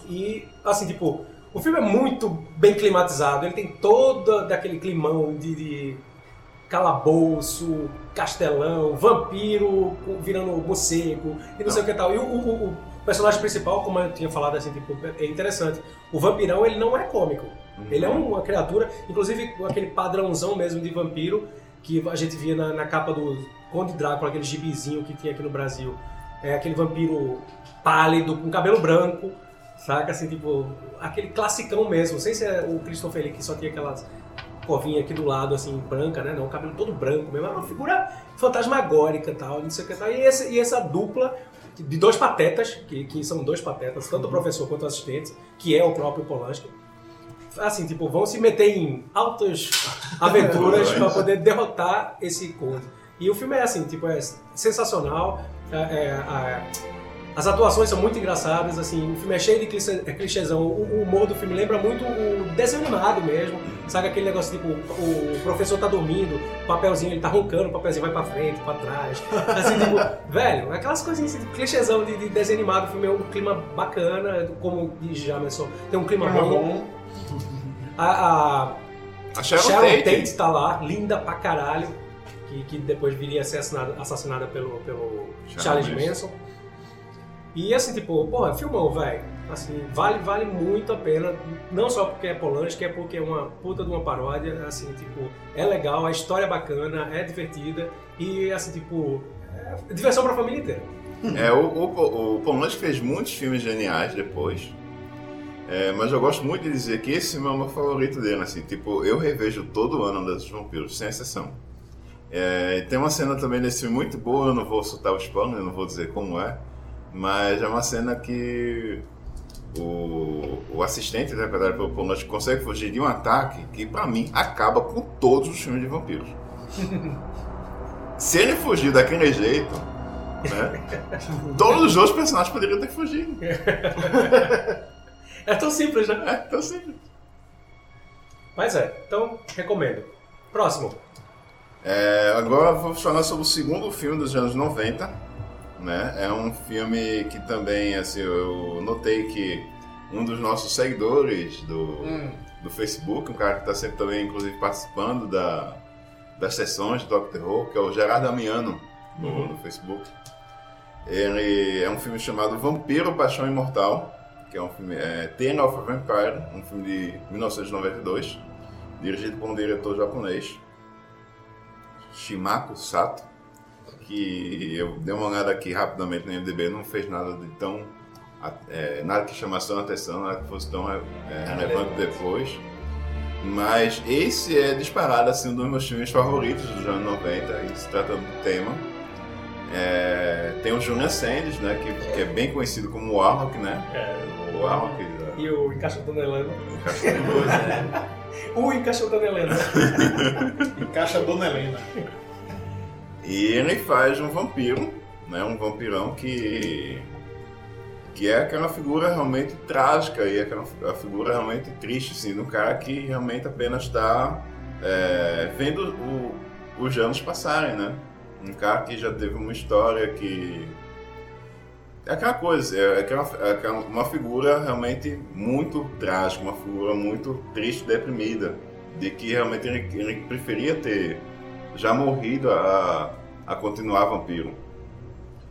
[SPEAKER 1] e, assim, tipo, o filme é muito bem climatizado. Ele tem todo daquele climão de, de calabouço, castelão, vampiro virando morcego e não sei o que tal. E o, o- o personagem principal, como eu tinha falado, assim, tipo, é interessante. O vampirão, ele não é cômico. Ele é uma criatura, inclusive aquele padrãozão mesmo de vampiro que a gente via na, na capa do Conde Drácula, aquele gibizinho que tinha aqui no Brasil. É aquele vampiro pálido, com cabelo branco, saca? Assim, tipo, aquele classicão mesmo. Não sei se é o Christopher Lee que só tinha aquelas covinha aqui do lado, assim, branca, né? Não, o cabelo todo branco mesmo. É uma figura fantasmagórica e tal, não sei o que tal. E, esse- e essa dupla de dois patetas, que, que são dois patetas, tanto o professor quanto o assistente, que é o próprio Polanski, assim, tipo, vão se meter em altas aventuras para poder derrotar esse conde. E o filme é assim, tipo, é sensacional. é- é, a- as atuações são muito engraçadas, assim, o filme é cheio de clichê, é clichêzão. O, o humor do filme lembra muito o desenho animado mesmo. Sabe aquele negócio tipo, o professor tá dormindo, o papelzinho ele tá roncando, o papelzinho vai pra frente, pra trás. Assim, tipo, velho, aquelas coisinhas assim, clichêzão de, de desenho animado. O filme é um clima bacana, como diz Jamerson, tem um clima bom. A, a
[SPEAKER 3] A Sharon,
[SPEAKER 1] Sharon
[SPEAKER 3] Tate.
[SPEAKER 1] Tate tá lá, linda pra caralho. que, que depois viria a ser assassinada, assassinada pelo, pelo
[SPEAKER 3] Charles
[SPEAKER 1] Manson. E assim, tipo, porra, filmou, velho. Assim, vale, vale muito a pena. Não só porque é Polanski, é porque é uma puta de uma paródia. Assim, tipo, é legal, a história é bacana, é divertida. E assim, tipo, é diversão pra família inteira.
[SPEAKER 3] É, o, o, o Polanski fez muitos filmes geniais depois. É, mas eu gosto muito de dizer que esse é o meu favorito dele, assim, tipo, eu revejo todo ano dos vampiros, sem exceção. É, tem uma cena também nesse muito boa, eu não vou soltar o spoiler, não vou dizer como é, mas é uma cena que o, o assistente interpretado pelo Polanski consegue fugir de um ataque que, pra mim, acaba com todos os filmes de vampiros. Se ele fugir daquele jeito, né, todos os outros personagens poderiam ter fugido.
[SPEAKER 1] É tão simples, né?
[SPEAKER 3] É, então simples.
[SPEAKER 1] Mas é, então recomendo. Próximo.
[SPEAKER 3] É, agora vamos falar sobre o segundo filme dos anos 90. Né? É um filme que também, assim, eu notei que um dos nossos seguidores do, do Facebook, um cara que está sempre também, inclusive, participando da, das sessões do Doctor Who, que é o Gerardo Amiano, no, no Facebook. Ele é um filme chamado Vampiro Paixão Imortal, que é um filme, é Tale of a Vampire, um filme de 1992, dirigido por um diretor japonês, Shimako Sato, que eu dei uma olhada aqui rapidamente no IMDb, não fez nada de tão. é, nada que chamasse tão atenção, nada que fosse tão é, relevante depois. Mas esse é disparado assim, um dos meus filmes favoritos dos anos 90, e se tratando do tema. É, tem o Julian Sands, né, que, que é bem conhecido como o Warlock, né?
[SPEAKER 1] É,
[SPEAKER 3] O Warlock. da-
[SPEAKER 1] e o Encaixotando Helena.
[SPEAKER 3] né?
[SPEAKER 1] O Encaixotando Helena.
[SPEAKER 2] Encaixa a Dona Helena.
[SPEAKER 3] E ele faz um vampiro, né? Um vampirão que que é aquela figura realmente trágica e aquela a figura realmente triste, assim, um cara que realmente apenas está é, vendo o- os anos passarem, né? Um cara que já teve uma história que é aquela coisa, é aquela, é aquela- uma figura realmente muito trágica, uma figura muito triste, deprimida, de que realmente ele, ele preferia ter já morrido a, a continuar vampiro.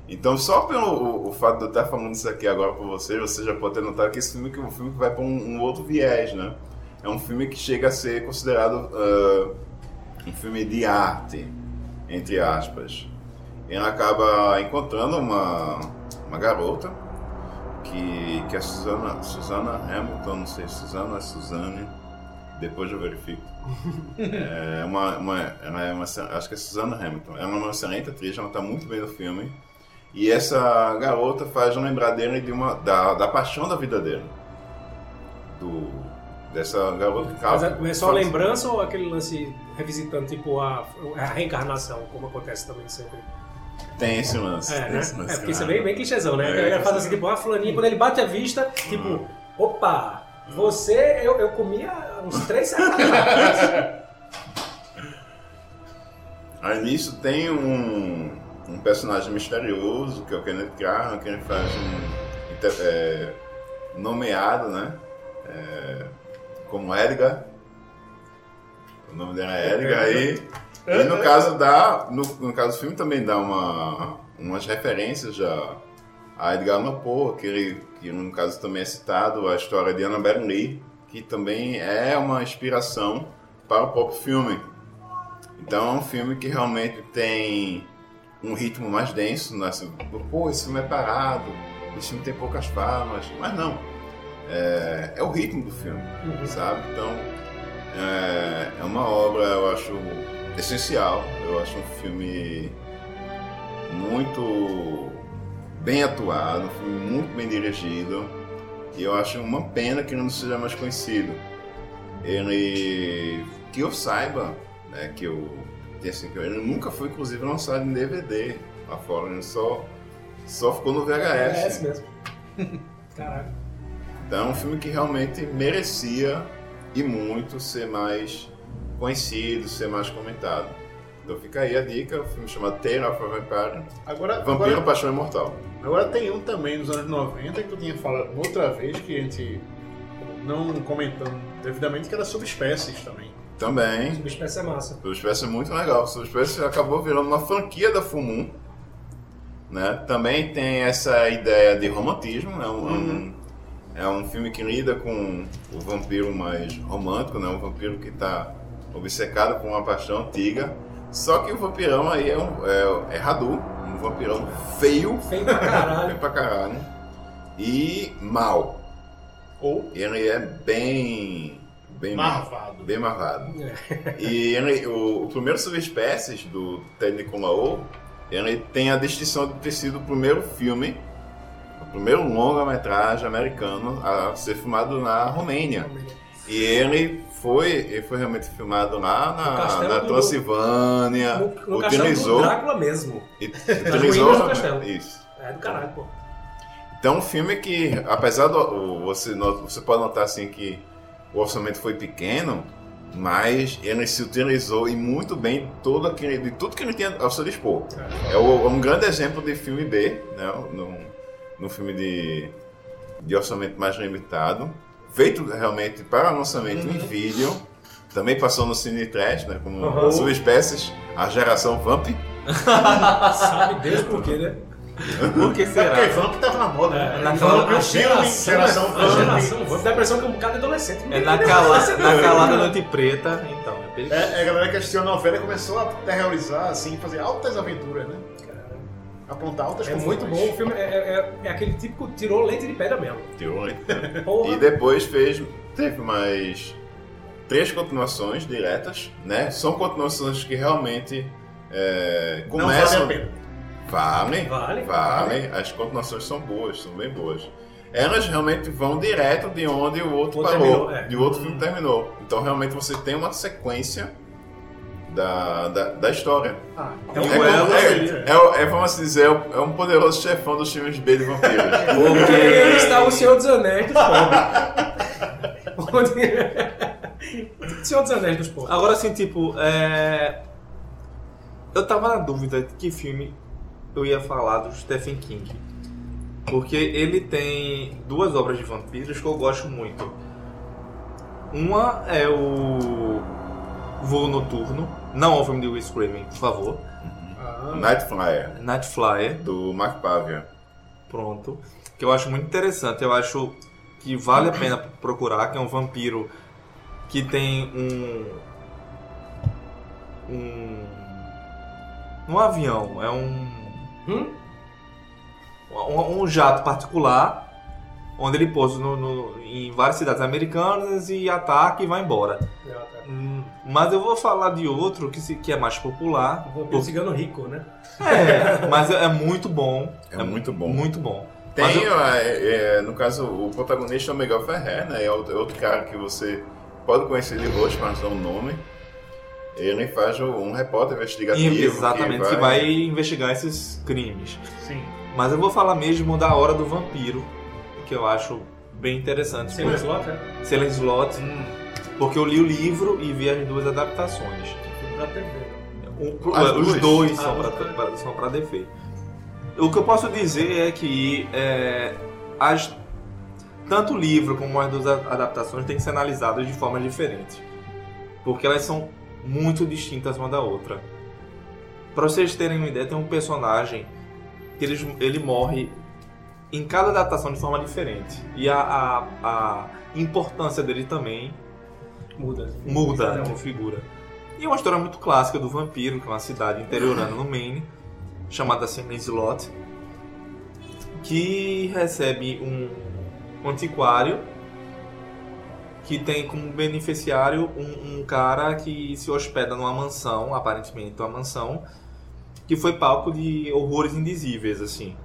[SPEAKER 3] Então, só pelo o, o fato de eu estar falando isso aqui agora para você, você já pode ter notado que esse filme que é um filme que vai para um, um outro viés, né? É um filme que chega a ser considerado ah, um filme de arte, entre aspas. Ele acaba encontrando uma, uma garota que, que é a Susana, Susana Hamilton, não sei, Susana, Suzane, depois eu verifico. É uma, uma, ela é uma, acho que é Susana Hamilton. Ela é uma excelente atriz, ela está muito bem no filme. E essa garota faz lembrar dele de uma, da, da paixão da vida dele. Do, dessa garota que
[SPEAKER 1] Mas
[SPEAKER 3] acaba.
[SPEAKER 1] é, é só lembrança ou aquele lance revisitando, tipo, a, a reencarnação, como acontece também sempre?
[SPEAKER 3] Tem esse lance.
[SPEAKER 1] É,
[SPEAKER 3] tem
[SPEAKER 1] né?
[SPEAKER 3] esse lance,
[SPEAKER 1] É, porque isso é
[SPEAKER 3] né?
[SPEAKER 1] bem, bem clichêzão, né?
[SPEAKER 3] É,
[SPEAKER 1] a galera faz
[SPEAKER 3] é.
[SPEAKER 1] assim, tipo, ah, fulaninha, quando ele bate a vista, tipo, opa, você, eu, eu comia uns três atrás.
[SPEAKER 3] Aí nisso tem um, um personagem misterioso, que é o Kenneth Graham, que ele faz um é, nomeado, né? É, como Edgar. O nome dele é Edgar e, e no caso dá. No, no caso do filme também dá uma, umas referências já a Edgar Allan Poe, que, ele, que no caso também é citado a história de Annabelle Lee, que também é uma inspiração para o próprio filme. Então é um filme que realmente tem um ritmo mais denso, né? Assim, Pô, esse filme é parado, esse filme tem poucas falas, mas não. É, é o ritmo do filme, sabe? Então é, é uma obra, eu acho, essencial. Eu acho um filme muito bem atuado, um filme muito bem dirigido. E eu acho uma pena que ele não seja mais conhecido. Ele, que eu saiba, né, que eu assim, que ele nunca foi inclusive lançado em DVD lá fora, ele só só ficou no
[SPEAKER 1] É
[SPEAKER 3] VHS.
[SPEAKER 1] esse mesmo. Caraca.
[SPEAKER 3] Então é um filme que realmente merecia e muito ser mais conhecido, ser mais comentado. Então fica aí a dica, um filme chamado Tale of a Vampire,
[SPEAKER 2] Agora,
[SPEAKER 3] Vampiro
[SPEAKER 2] agora,
[SPEAKER 3] Paixão Imortal.
[SPEAKER 2] Agora tem um também dos anos 90 que tu tinha falado outra vez que a gente não comentando devidamente que era sobre espécies também.
[SPEAKER 3] Também.
[SPEAKER 1] Subespécie é massa.
[SPEAKER 3] Subespécie é muito legal. Subespécie acabou virando uma franquia da Fumum. Né? Também tem essa ideia de romantismo. É um, é um, é um filme que lida com o vampiro mais romântico, né? um vampiro que está obcecado por uma paixão antiga. Só que o vampirão aí é, um, é, é Radu, um vampirão feio,
[SPEAKER 1] Feio pra caralho.
[SPEAKER 3] feio pra caralho, e mal.
[SPEAKER 2] Ou
[SPEAKER 3] Ele é bem. bem
[SPEAKER 2] marvado.
[SPEAKER 3] Bem marvado.
[SPEAKER 1] É.
[SPEAKER 3] E ele, o, o primeiro subespécies do Ted Nicolaou, ele tem a distinção de ter sido o primeiro filme, o primeiro longa-metragem americano a ser filmado na Romênia. E ele foi, ele foi realmente filmado lá
[SPEAKER 1] No
[SPEAKER 3] na, na
[SPEAKER 1] do-
[SPEAKER 3] Transilvânia,
[SPEAKER 1] No, no
[SPEAKER 3] utilizou,
[SPEAKER 1] do Drácula mesmo.
[SPEAKER 3] e- utilizou
[SPEAKER 1] do castelo.
[SPEAKER 3] isso.
[SPEAKER 1] É do caralho, pô.
[SPEAKER 3] Então, um filme que, apesar do você você pode notar assim que o orçamento foi pequeno, mas ele se utilizou e muito bem todo aquele, de tudo que ele tinha ao seu dispor. É, o- é um grande exemplo de filme B, né? Num, num filme de, de orçamento mais limitado, feito realmente para lançamento em vídeo. Também passou no Cine Trash, né? Como
[SPEAKER 1] Uhum.
[SPEAKER 3] subespécies, a geração Vamp.
[SPEAKER 1] Sabe Deus por quê, né?
[SPEAKER 4] Por que
[SPEAKER 2] É porque
[SPEAKER 4] será?
[SPEAKER 2] Vamp tava na moda, né?
[SPEAKER 1] na
[SPEAKER 2] Vamp,
[SPEAKER 1] a
[SPEAKER 2] filme, geração
[SPEAKER 1] a
[SPEAKER 2] Vamp.
[SPEAKER 1] geração Vamp. Dá a impressão que é um bocado de adolescente.
[SPEAKER 4] É na, cala, na calada noite preta, então, é perigoso.
[SPEAKER 2] É, é a galera que assistiu a novela e começou a terrorizar, assim, fazer altas aventuras, né? Apontar altas
[SPEAKER 1] É muito bom. O filme é, é- é- é aquele típico tirou leite de pedra mesmo.
[SPEAKER 3] Tirou, né?
[SPEAKER 1] Porra.
[SPEAKER 3] E depois fez, teve mais três continuações diretas, né? São continuações que realmente é,
[SPEAKER 2] Não
[SPEAKER 3] começam.
[SPEAKER 2] vale a pena.
[SPEAKER 3] Valem,
[SPEAKER 1] Vale,
[SPEAKER 3] valem. As continuações são boas, são bem boas. Elas realmente vão direto de onde o outro
[SPEAKER 1] O outro
[SPEAKER 3] parou,
[SPEAKER 1] terminou, é.
[SPEAKER 3] de outro filme terminou. Então realmente você tem uma sequência da, da, da história.
[SPEAKER 2] Ah,
[SPEAKER 1] É um
[SPEAKER 3] É, como- é, é o- é, vamos assim dizer, é é um poderoso chefão dos filmes B de vampiros.
[SPEAKER 1] Porque aí está o Senhor dos Anéis dos pobres. Onde- Senhor dos Anéis dos pobres.
[SPEAKER 4] Agora, assim, tipo, é... eu tava na dúvida de que filme eu ia falar do Stephen King. Porque ele tem duas obras de vampiros que eu gosto muito. Uma é o Voo Noturno. Não é o filme de Wes Craven, por favor.
[SPEAKER 2] Ah,
[SPEAKER 3] Night Flyer,
[SPEAKER 4] Night Flyer.
[SPEAKER 3] do Mark Pavia.
[SPEAKER 4] Pronto. Que eu acho muito interessante. Eu acho que vale a pena procurar, que é um vampiro que tem um. Um. Um avião, é um.
[SPEAKER 1] Hum?
[SPEAKER 4] Um, um jato particular, onde ele pousa no- no- em várias cidades americanas e ataca e vai embora.
[SPEAKER 1] Hum,
[SPEAKER 4] Mas eu vou falar de outro que, se- que é mais popular.
[SPEAKER 1] o cigano rico, né?
[SPEAKER 4] É, mas é, é muito bom.
[SPEAKER 3] É muito bom.
[SPEAKER 4] Muito bom.
[SPEAKER 3] Tem,
[SPEAKER 4] eu-
[SPEAKER 3] é, é, no caso, o protagonista é o Miguel Ferrer, né? É outro, é outro cara que você pode conhecer de rosto, mas não o nome. Ele faz um repórter investigativo.
[SPEAKER 4] Exatamente, que vai... investigar esses crimes.
[SPEAKER 2] sim.
[SPEAKER 4] Mas eu vou falar mesmo da Hora do Vampiro, que eu acho bem interessante.
[SPEAKER 1] Mais slot, né?
[SPEAKER 4] Silent Slot, porque eu li o livro e vi as duas adaptações.
[SPEAKER 1] Pra TV.
[SPEAKER 4] O-
[SPEAKER 3] As
[SPEAKER 4] os
[SPEAKER 3] duas?
[SPEAKER 4] dois
[SPEAKER 1] Ah,
[SPEAKER 4] são pra, pra- são pra DV. O que eu posso dizer é que é, as, tanto o livro como as duas adaptações têm que ser analisadas de forma diferente. Porque elas são muito distintas uma da outra. Pra vocês terem uma ideia, tem um personagem que ele, ele morre em cada adaptação de forma diferente. E a, a, a importância dele também
[SPEAKER 1] Muda.
[SPEAKER 4] muda de figura. E é uma história muito clássica do vampiro, que é uma cidade interiorana no Maine, chamada Silent Slot, que recebe um, um antiquário que tem como beneficiário um, um cara que se hospeda numa mansão, aparentemente uma mansão, que foi palco de horrores indizíveis, assim.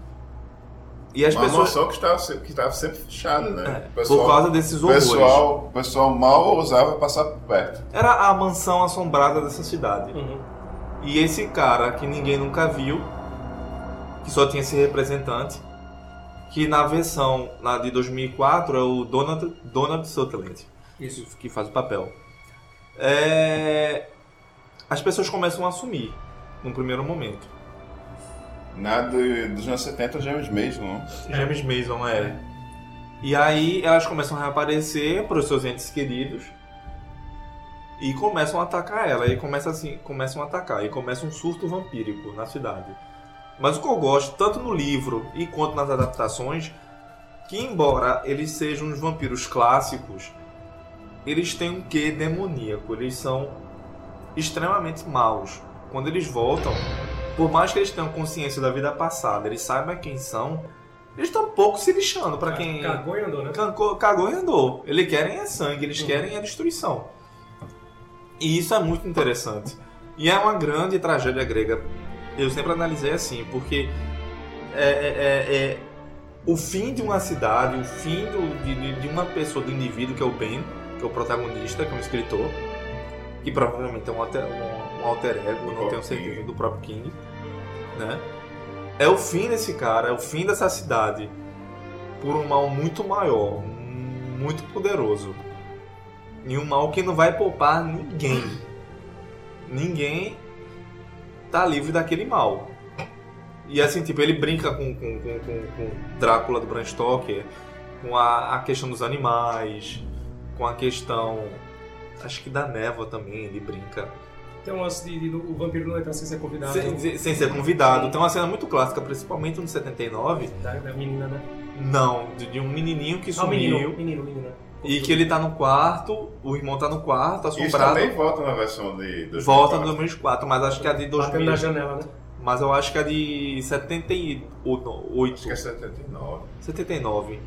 [SPEAKER 4] E as
[SPEAKER 3] Uma
[SPEAKER 4] pessoas...
[SPEAKER 3] mansão que estava, que estava sempre fechada, né?
[SPEAKER 4] É, por causa desses
[SPEAKER 3] o
[SPEAKER 4] horrores.
[SPEAKER 3] pessoal, o pessoal mal ousava passar por perto.
[SPEAKER 4] Era a mansão assombrada dessa cidade.
[SPEAKER 1] Uhum.
[SPEAKER 4] E esse cara que ninguém nunca viu, que só tinha esse representante, que na versão na de 2004 é o Donald, Donald Sutherland,
[SPEAKER 1] Isso.
[SPEAKER 4] que faz o papel. É, As pessoas começam a assumir, num primeiro momento.
[SPEAKER 3] Na do- dos anos 70, James Mason, não?
[SPEAKER 4] James Mason é. E aí elas começam a reaparecer para os seus entes queridos. e começam a atacar ela. E começa assim, começam a atacar. E começa um surto vampírico na cidade. Mas o que eu gosto, tanto no livro e quanto nas adaptações, que embora eles sejam os vampiros clássicos, eles têm um quê demoníaco. Eles são extremamente maus. Quando eles voltam, por mais que eles tenham consciência da vida passada, eles saibam quem são, eles estão um pouco se lixando para quem
[SPEAKER 1] Cagou e andou, né?
[SPEAKER 4] Cagou, cagou e andou. Eles querem é sangue, eles
[SPEAKER 1] Uhum.
[SPEAKER 4] querem a destruição. E isso é muito interessante. E é uma grande tragédia grega. Eu sempre analisei assim, porque é, é- é- é o fim de uma cidade, o fim do- de, de- uma pessoa, do indivíduo, que é o Ben, que é o protagonista, que é um escritor, que provavelmente é um alter, um, um alter ego, não tenho certeza, do próprio King. Né? É o fim desse cara, é o fim dessa cidade por um mal muito maior, muito poderoso. E um mal que não vai poupar ninguém. Ninguém tá livre daquele mal. E assim, tipo, ele brinca com, com, com, com, com Drácula do Bram Stoker, com a, a questão dos animais, com a questão. Acho que da névoa também, ele brinca.
[SPEAKER 1] Tem um lance de, de- o vampiro não entrar sem ser convidado.
[SPEAKER 4] Sem, sem- sem ser convidado. Tem uma cena muito clássica, principalmente no 79.
[SPEAKER 1] Da, da menina, né?
[SPEAKER 4] Não, de, de um menininho que
[SPEAKER 1] Ah,
[SPEAKER 4] sumiu.
[SPEAKER 1] menino, menino, menino. né?
[SPEAKER 4] E que ele tá no quarto, o irmão tá no quarto,
[SPEAKER 3] Isso
[SPEAKER 4] assombrado.
[SPEAKER 3] também volta na versão de 2004.
[SPEAKER 4] Volta no 2004, mas acho que a de
[SPEAKER 1] Batendo
[SPEAKER 4] 2000.
[SPEAKER 1] na janela, né?
[SPEAKER 4] Mas eu acho que a de 78.
[SPEAKER 3] Acho que é 79.
[SPEAKER 4] 79.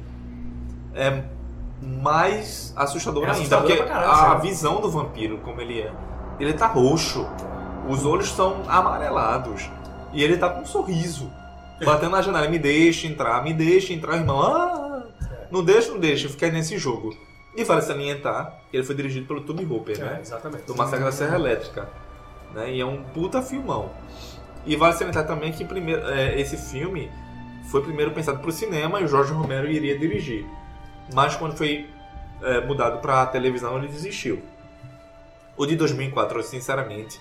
[SPEAKER 4] É mais assustador
[SPEAKER 1] É
[SPEAKER 4] ainda,
[SPEAKER 1] assustador
[SPEAKER 4] porque
[SPEAKER 1] pra caralho,
[SPEAKER 4] a
[SPEAKER 1] sério.
[SPEAKER 4] visão do vampiro, como ele é, ele tá roxo, os olhos são amarelados e ele tá com um sorriso, batendo na janela, me deixa entrar, me deixa entrar, irmão, ah, não deixa, não deixa, fica nesse jogo. E vale salientar que ele foi dirigido pelo Toby Hooper,
[SPEAKER 1] É,
[SPEAKER 4] né?
[SPEAKER 1] exatamente.
[SPEAKER 4] do Massacre da Serra Elétrica. Né? E é um puta filmão. E vale salientar também que primeiro, é, esse filme foi primeiro pensado para o cinema e o Jorge Romero iria dirigir. Mas quando foi é, mudado para televisão ele desistiu. O de 2004, eu sinceramente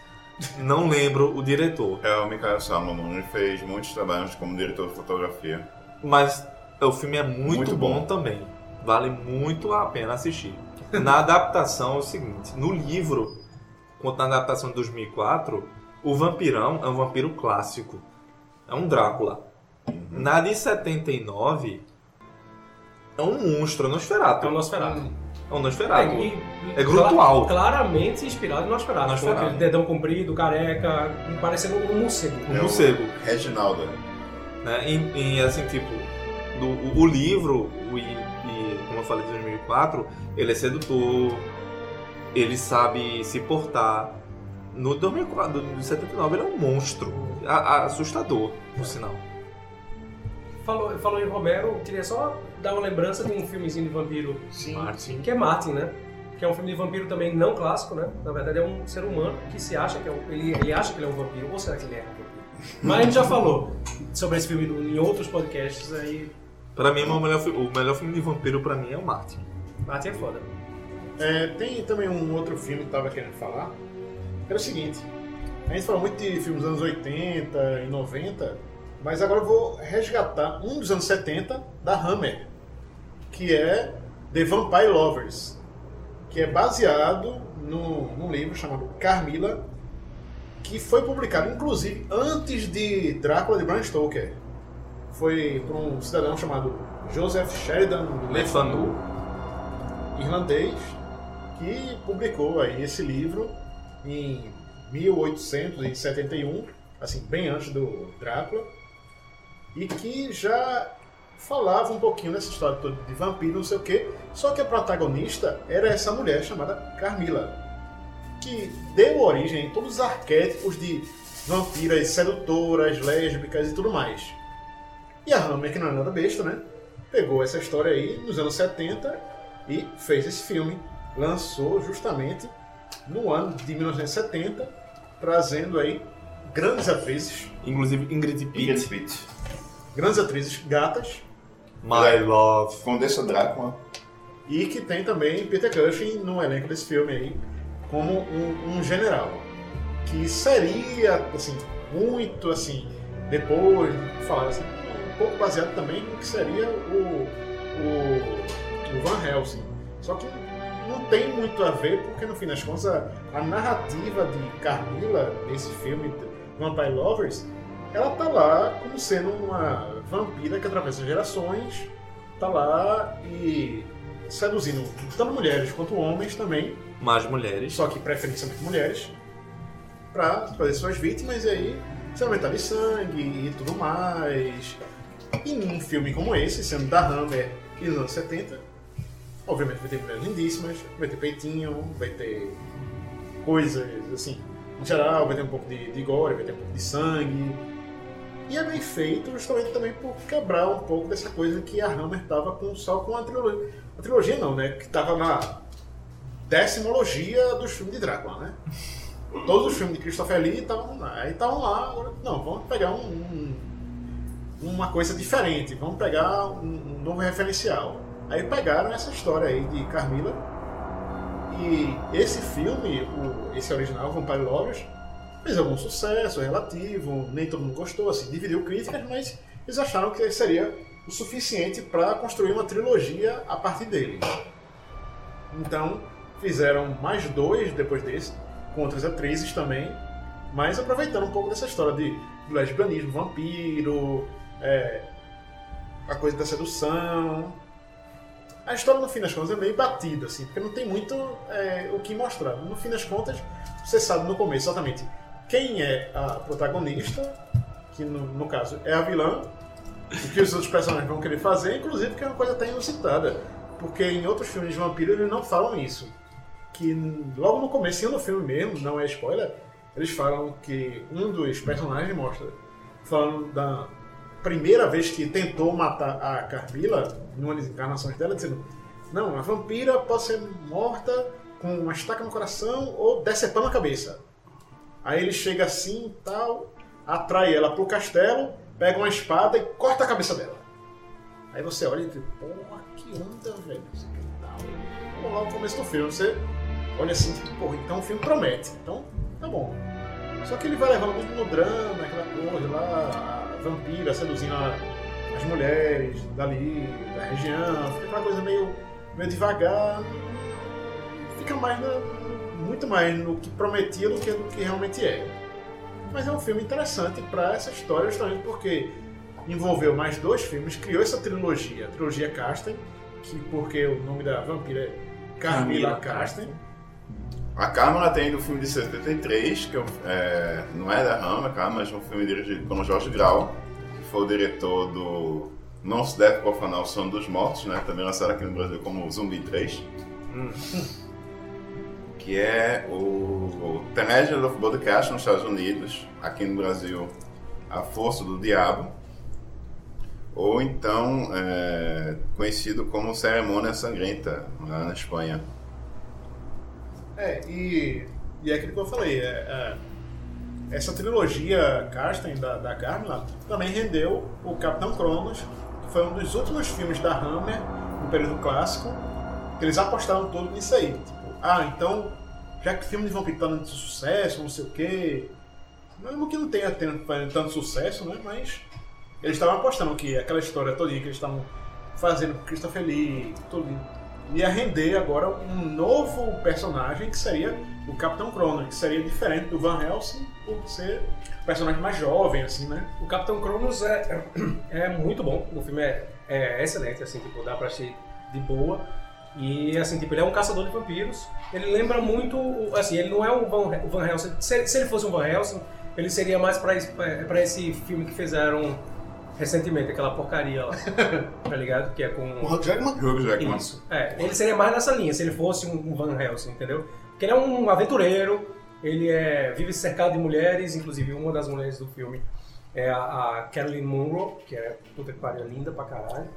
[SPEAKER 4] não lembro o diretor.
[SPEAKER 3] É o Michael Salomon, ele fez muitos trabalhos como diretor de fotografia.
[SPEAKER 4] Mas o filme é muito,
[SPEAKER 3] Muito
[SPEAKER 4] bom.
[SPEAKER 3] bom.
[SPEAKER 4] também. Vale muito a pena assistir. Na adaptação é o seguinte: no livro, quanto na adaptação de 2004, o vampirão é um vampiro clássico. É um Drácula. Na de 79, é um monstro, é um Nosferatu.
[SPEAKER 1] É o Nosferatu.
[SPEAKER 4] É um Nosferatu.
[SPEAKER 1] e-
[SPEAKER 4] É Grutual.
[SPEAKER 1] Claramente inspirado no Nosferatu. Com
[SPEAKER 4] Nosferatu.
[SPEAKER 1] aquele dedão comprido, careca, parecendo um morcego.
[SPEAKER 4] Um
[SPEAKER 3] É
[SPEAKER 4] morcego.
[SPEAKER 3] Reginaldo.
[SPEAKER 4] né? E, e, assim, tipo, do, o, o livro, o, e, e, como eu falei de 2004, ele é sedutor, ele sabe se portar. No 2004, do 79, ele é um monstro, a- a- assustador, por sinal.
[SPEAKER 1] Falou, falou em Romero, eu queria só dar uma lembrança de um filmezinho de vampiro
[SPEAKER 2] Sim.
[SPEAKER 4] Martin.
[SPEAKER 1] que é Martin, né? Que é um filme de vampiro também não clássico, né? Na verdade é um ser humano que se acha que é um, ele, ele acha que ele é um vampiro, ou será que ele é um vampiro? Mas a gente já falou sobre esse filme em outros podcasts, aí
[SPEAKER 4] Pra mim, o melhor, fi- o melhor filme de vampiro pra mim é o Martin.
[SPEAKER 1] Martin é foda.
[SPEAKER 2] É, tem também um outro filme que eu tava querendo falar, que era o seguinte, a gente fala muito de filmes dos anos 80 e 90, mas agora eu vou resgatar um dos anos 70 da Hammer, que é The Vampire Lovers, que é baseado no, num livro chamado Carmila, que foi publicado inclusive antes de Drácula de Bram Stoker. Foi por um cidadão chamado Joseph Sheridan
[SPEAKER 4] Le Fanu.
[SPEAKER 2] irlandês que publicou aí esse livro em 1871, assim, bem antes do Drácula, e que já falava um pouquinho dessa história toda de vampiro, não sei o quê, só que a protagonista era essa mulher chamada Carmila, que deu origem a todos os arquétipos de vampiras sedutoras, lésbicas e tudo mais. E a Hammer, que não é nada besta, né? Pegou essa história aí nos anos 70 e fez esse filme. Lançou justamente no ano de 1970, trazendo aí grandes atrizes,
[SPEAKER 4] Inclusive Ingrid
[SPEAKER 3] Ingrid
[SPEAKER 4] Pitt.
[SPEAKER 3] Pitt.
[SPEAKER 2] grandes atrizes gatas,
[SPEAKER 4] My Love.
[SPEAKER 3] Condessa Drácula.
[SPEAKER 2] e que tem também Peter Cushing no elenco desse filme aí, como um, um general. Que seria, assim, muito assim, depois, falar assim, um pouco baseado também no que seria o, o, o Van Helsing. Só que não tem muito a ver, porque no fim das contas a, a narrativa de Carmila nesse filme Vampire Lovers, ela tá lá como sendo uma vampira que atravessa gerações, tá lá e seduzindo tanto mulheres quanto homens também,
[SPEAKER 4] Mais mulheres.
[SPEAKER 2] só que preferencialmente mulheres, pra fazer suas vítimas e aí se aumentar de sangue e tudo mais. E num filme como esse, sendo da Hammer e nos anos 70, obviamente vai ter mulheres lindíssimas, vai ter peitinho, vai ter coisas assim, geral, vai ter um pouco de, de gore, vai ter um pouco de sangue. E é bem feito justamente também por quebrar um pouco dessa coisa que a Hammer tava com, só com a trilogia. A trilogia não, né? Que tava na decimologia dos filmes de Drácula, né? Todos os filmes de Christopher Lee estavam lá. Aí estavam lá, agora, não, vamos pegar um, um- uma coisa diferente, vamos pegar um, um novo referencial. Aí pegaram essa história aí de Carmila. E esse filme, o- esse original, Vampire Lovers, fez algum sucesso relativo, nem todo mundo gostou, assim, dividiu críticas, mas eles acharam que seria o suficiente para construir uma trilogia a partir dele. Então, fizeram mais dois depois desse, com outras atrizes também, mas aproveitando um pouco dessa história de lesbianismo, vampiro, é, a coisa da sedução. A história, no fim das contas, é meio batida, assim, porque não tem muito é, o que mostrar. No fim das contas, você sabe no começo exatamente quem é a protagonista, que no, no caso é a vilã, o que os outros personagens vão querer fazer, inclusive que é uma coisa até inusitada, porque em outros filmes de vampiro eles não falam isso. Que logo no começo do filme mesmo, não é spoiler, eles falam que um dos personagens mostra, falando da primeira vez que tentou matar a Carmila, numa das encarnações dela, dizendo: Não, a vampira pode ser morta com uma estaca no coração ou decepando a cabeça. Aí ele chega assim tal, atrai ela pro castelo, pega uma espada e corta a cabeça dela. Aí você olha e diz: Porra, que onda, velho. Vamos lá no começo do filme, você olha assim, tipo, porra, então o filme promete. Então, tá bom. Só que ele vai levando muito no drama, aquela coisa lá, vampira seduzindo a- as mulheres dali, da região, fica aquela coisa meio, meio devagar. Fica mais na- muito mais no que prometia do que no que realmente é. Mas é um filme interessante para essa história, justamente porque envolveu mais dois filmes, criou essa trilogia, a trilogia Casten, que porque o nome da vampira é Carmila
[SPEAKER 4] Carmila
[SPEAKER 2] Casten.
[SPEAKER 3] A Câmara tem do filme de 73, que é, é, não é da Rama, cara, mas é um filme dirigido pelo Jorge Grau, que foi o diretor do Não se deve profanar o Sono dos Mortos, né? também lançado aqui no Brasil como Zumbi 3. Que é o, o The Legend of Podcast nos Estados Unidos, aqui no Brasil A Força do Diabo, ou então é, conhecido como Cerimônia Sangrenta, lá na Espanha.
[SPEAKER 2] É, e, e é aquilo que eu falei, é, é, essa trilogia Karsten da, da Carmela também rendeu o Capitão Cronos, que foi um dos últimos filmes da Hammer, no período clássico, que eles apostaram todo nisso aí. Tipo, ah, então, já que o filme de vampiro tá dando sucesso, não sei o quê, mesmo que não tenha fazendo tanto sucesso, né, mas eles estavam apostando que aquela história toda que eles estavam fazendo com Christopher Lee, tudo, ia render agora um novo personagem que seria o Capitão Cronos, que seria diferente do Van Helsing por ser um personagem mais jovem, assim, né?
[SPEAKER 1] O Capitão Cronos é, é muito bom. O filme é, é excelente, assim, tipo, dá pra assistir de boa. E, assim, tipo, ele é um caçador de vampiros. Ele lembra muito, assim, ele não é o Van, o Van Helsing. Se, se ele fosse um Van Helsing, ele seria mais pra esse filme que fizeram recentemente, aquela porcaria lá, tá ligado? Que é com...
[SPEAKER 5] O Hugh Jackman?
[SPEAKER 3] Hugh Jackman.
[SPEAKER 1] Isso. É, ele seria mais nessa linha, se ele fosse um Van Helsing, entendeu? Porque ele é um aventureiro, ele é, vive cercado de mulheres, inclusive uma das mulheres do filme é a, a Carolyn Monroe, que é puta que pariu, linda pra caralho.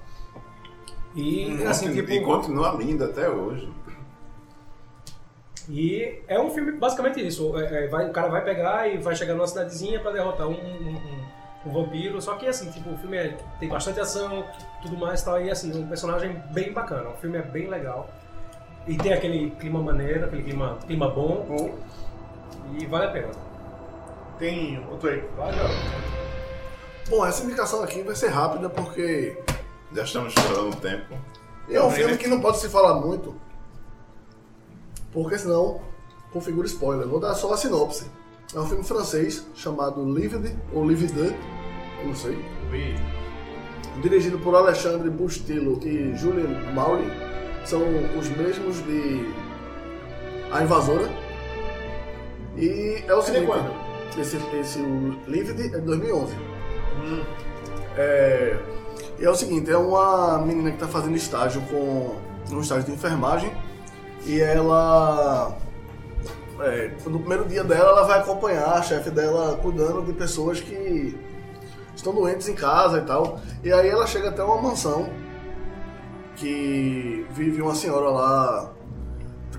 [SPEAKER 1] E, assim, tipo...
[SPEAKER 3] e continua linda até hoje.
[SPEAKER 1] E é um filme basicamente isso. É, é, vai- o cara vai pegar e vai chegar numa cidadezinha pra derrotar um, um- um vampiro. Só que assim, tipo, o filme é- tem bastante ação, tudo mais e tal. E assim, um personagem bem bacana. O filme é bem legal. E tem aquele clima maneiro, aquele clima, clima bom. E vale a pena.
[SPEAKER 2] Tem outro aí. Vai, garoto.
[SPEAKER 5] Bom, essa indicação aqui vai ser rápida porque
[SPEAKER 3] Já estamos falando um tempo.
[SPEAKER 5] é um filme que não pode se falar muito. porque senão configura spoiler. Vou dar só a sinopse. É um filme francês chamado Lived ou Lived, eu não sei. Dirigido por Alexandre Bustillo e Julien Mauri. São os mesmos de A Invasora. E é o
[SPEAKER 2] é
[SPEAKER 5] seguinte. Esse, esse o Lived é de 2011. É, e é o seguinte, é uma menina que está fazendo estágio com um estágio de enfermagem e ela é, no primeiro dia dela ela vai acompanhar a chefe dela cuidando de pessoas que estão doentes em casa e tal. E aí ela chega até uma mansão que vive uma senhora lá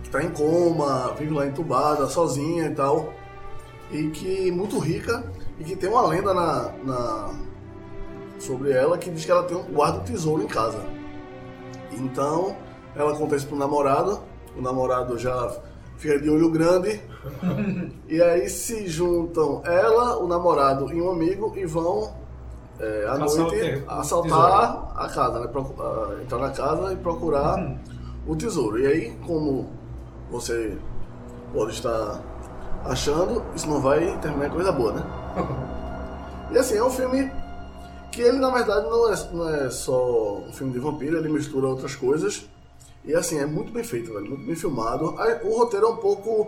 [SPEAKER 5] que está em coma, vive lá entubada, sozinha e tal. E que muito rica e que tem uma lenda na, na- sobre ela que diz que ela tem um guarda tesouro em casa. Então, ela conta isso pro namorado, o namorado já fica de olho grande, e aí se juntam ela, o namorado e um amigo e vão é, à noite
[SPEAKER 1] te- o
[SPEAKER 5] assaltar a casa, né? Entrar na casa e procurar o tesouro. E aí, como você pode estar achando, isso não vai terminar em coisa boa, né? E assim, é um filme que ele na verdade não é, não é só um filme de vampiro, ele mistura outras coisas. E assim, é muito bem feito, velho, muito bem filmado. O roteiro é um pouco.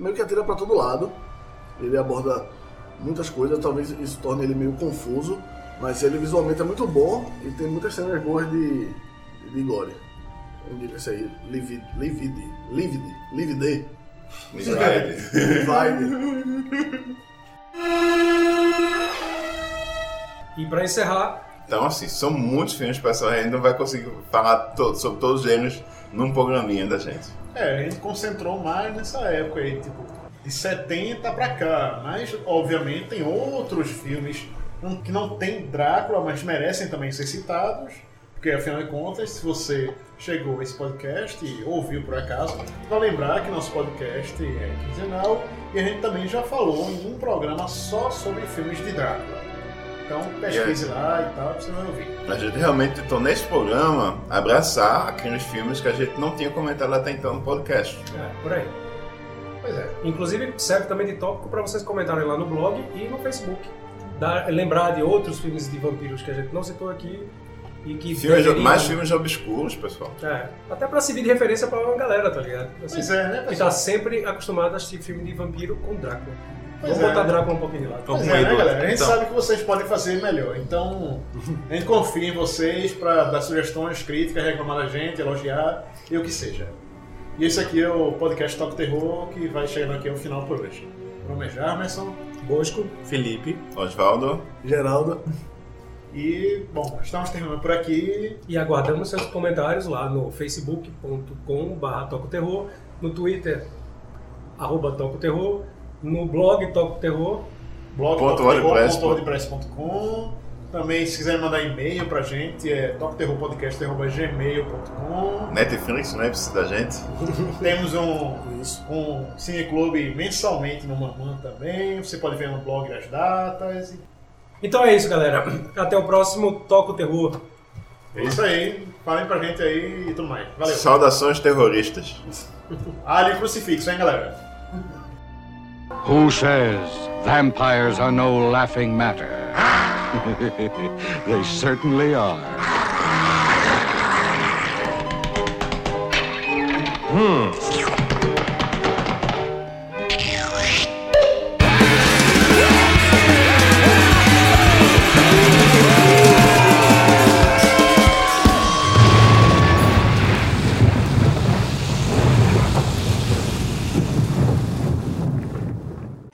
[SPEAKER 5] meio que atira pra todo lado. Ele aborda muitas coisas, talvez isso torne ele meio confuso. Mas ele visualmente é muito bom e tem muitas cenas boas de, de gore. Eu digo isso aí, Livid, Livid, Livid, Livid, Divide.
[SPEAKER 1] E pra encerrar,
[SPEAKER 3] Então, assim, são muitos filmes, pessoal. A gente não vai conseguir falar to- sobre todos os gêneros num programinha da gente.
[SPEAKER 2] É, a gente concentrou mais nessa época aí, tipo, de 70 pra cá. Mas, obviamente, tem outros filmes que não tem Drácula, mas merecem também ser citados. Porque, afinal de contas, se você chegou a esse podcast e ouviu por acaso, vai lembrar que nosso podcast é quinzenal e a gente também já falou em um programa só sobre filmes de Drácula. Então, pesquise lá e tal, você vai ouvir.
[SPEAKER 3] A gente realmente tentou, nesse programa, abraçar aqueles filmes que a gente não tinha comentado até então no podcast.
[SPEAKER 1] é, por aí.
[SPEAKER 2] Pois é.
[SPEAKER 1] Inclusive, serve também de tópico para vocês comentarem lá no blog e no Facebook. Dar, lembrar de outros filmes de vampiros que a gente não citou aqui e que
[SPEAKER 3] Filmes,
[SPEAKER 1] deveriam-
[SPEAKER 3] mais filmes obscuros, pessoal.
[SPEAKER 1] É, até pra servir de referência pra uma galera, tá ligado? Assim,
[SPEAKER 2] Pois é, né,
[SPEAKER 1] Que
[SPEAKER 2] pessoal?
[SPEAKER 1] tá sempre acostumado a assistir filme de vampiro com Drácula.
[SPEAKER 2] Pois
[SPEAKER 1] Vamos
[SPEAKER 2] é,
[SPEAKER 1] botar
[SPEAKER 2] né?
[SPEAKER 1] Drácula um pouquinho de lado.
[SPEAKER 4] Então,
[SPEAKER 2] Pois é, né, galera? A gente
[SPEAKER 4] Então.
[SPEAKER 2] sabe que vocês podem fazer melhor. Então, a gente confia em vocês para dar sugestões, críticas, reclamar da gente, elogiar e o que seja. E esse aqui é o podcast Top Terror que vai chegando aqui ao final por hoje. É Jarmerson
[SPEAKER 1] Bosco.
[SPEAKER 4] Felipe.
[SPEAKER 3] Osvaldo,
[SPEAKER 5] Geraldo.
[SPEAKER 2] e, bom, estamos terminando por aqui.
[SPEAKER 1] E aguardamos seus comentários lá no facebook.com.br tocoterror, no Twitter, arroba tocoterror, no blog Toco Terror.
[SPEAKER 2] Também, se quiserem mandar e-mail pra gente, é topterrorpodcast.gmail.com
[SPEAKER 3] Netflix, não é precisa da gente.
[SPEAKER 2] Temos um,
[SPEAKER 5] Isso.
[SPEAKER 2] um cineclube mensalmente no Mamã também. Você pode ver no blog as datas.
[SPEAKER 1] Então é isso, galera. Até o próximo Toco Terror.
[SPEAKER 2] É isso aí. Falem pra gente aí e tudo mais. Valeu.
[SPEAKER 3] Saudações terroristas.
[SPEAKER 2] Ali crucifixo, hein, galera?
[SPEAKER 6] Who says vampires are no laughing matter? they certainly are.
[SPEAKER 7] Hmm.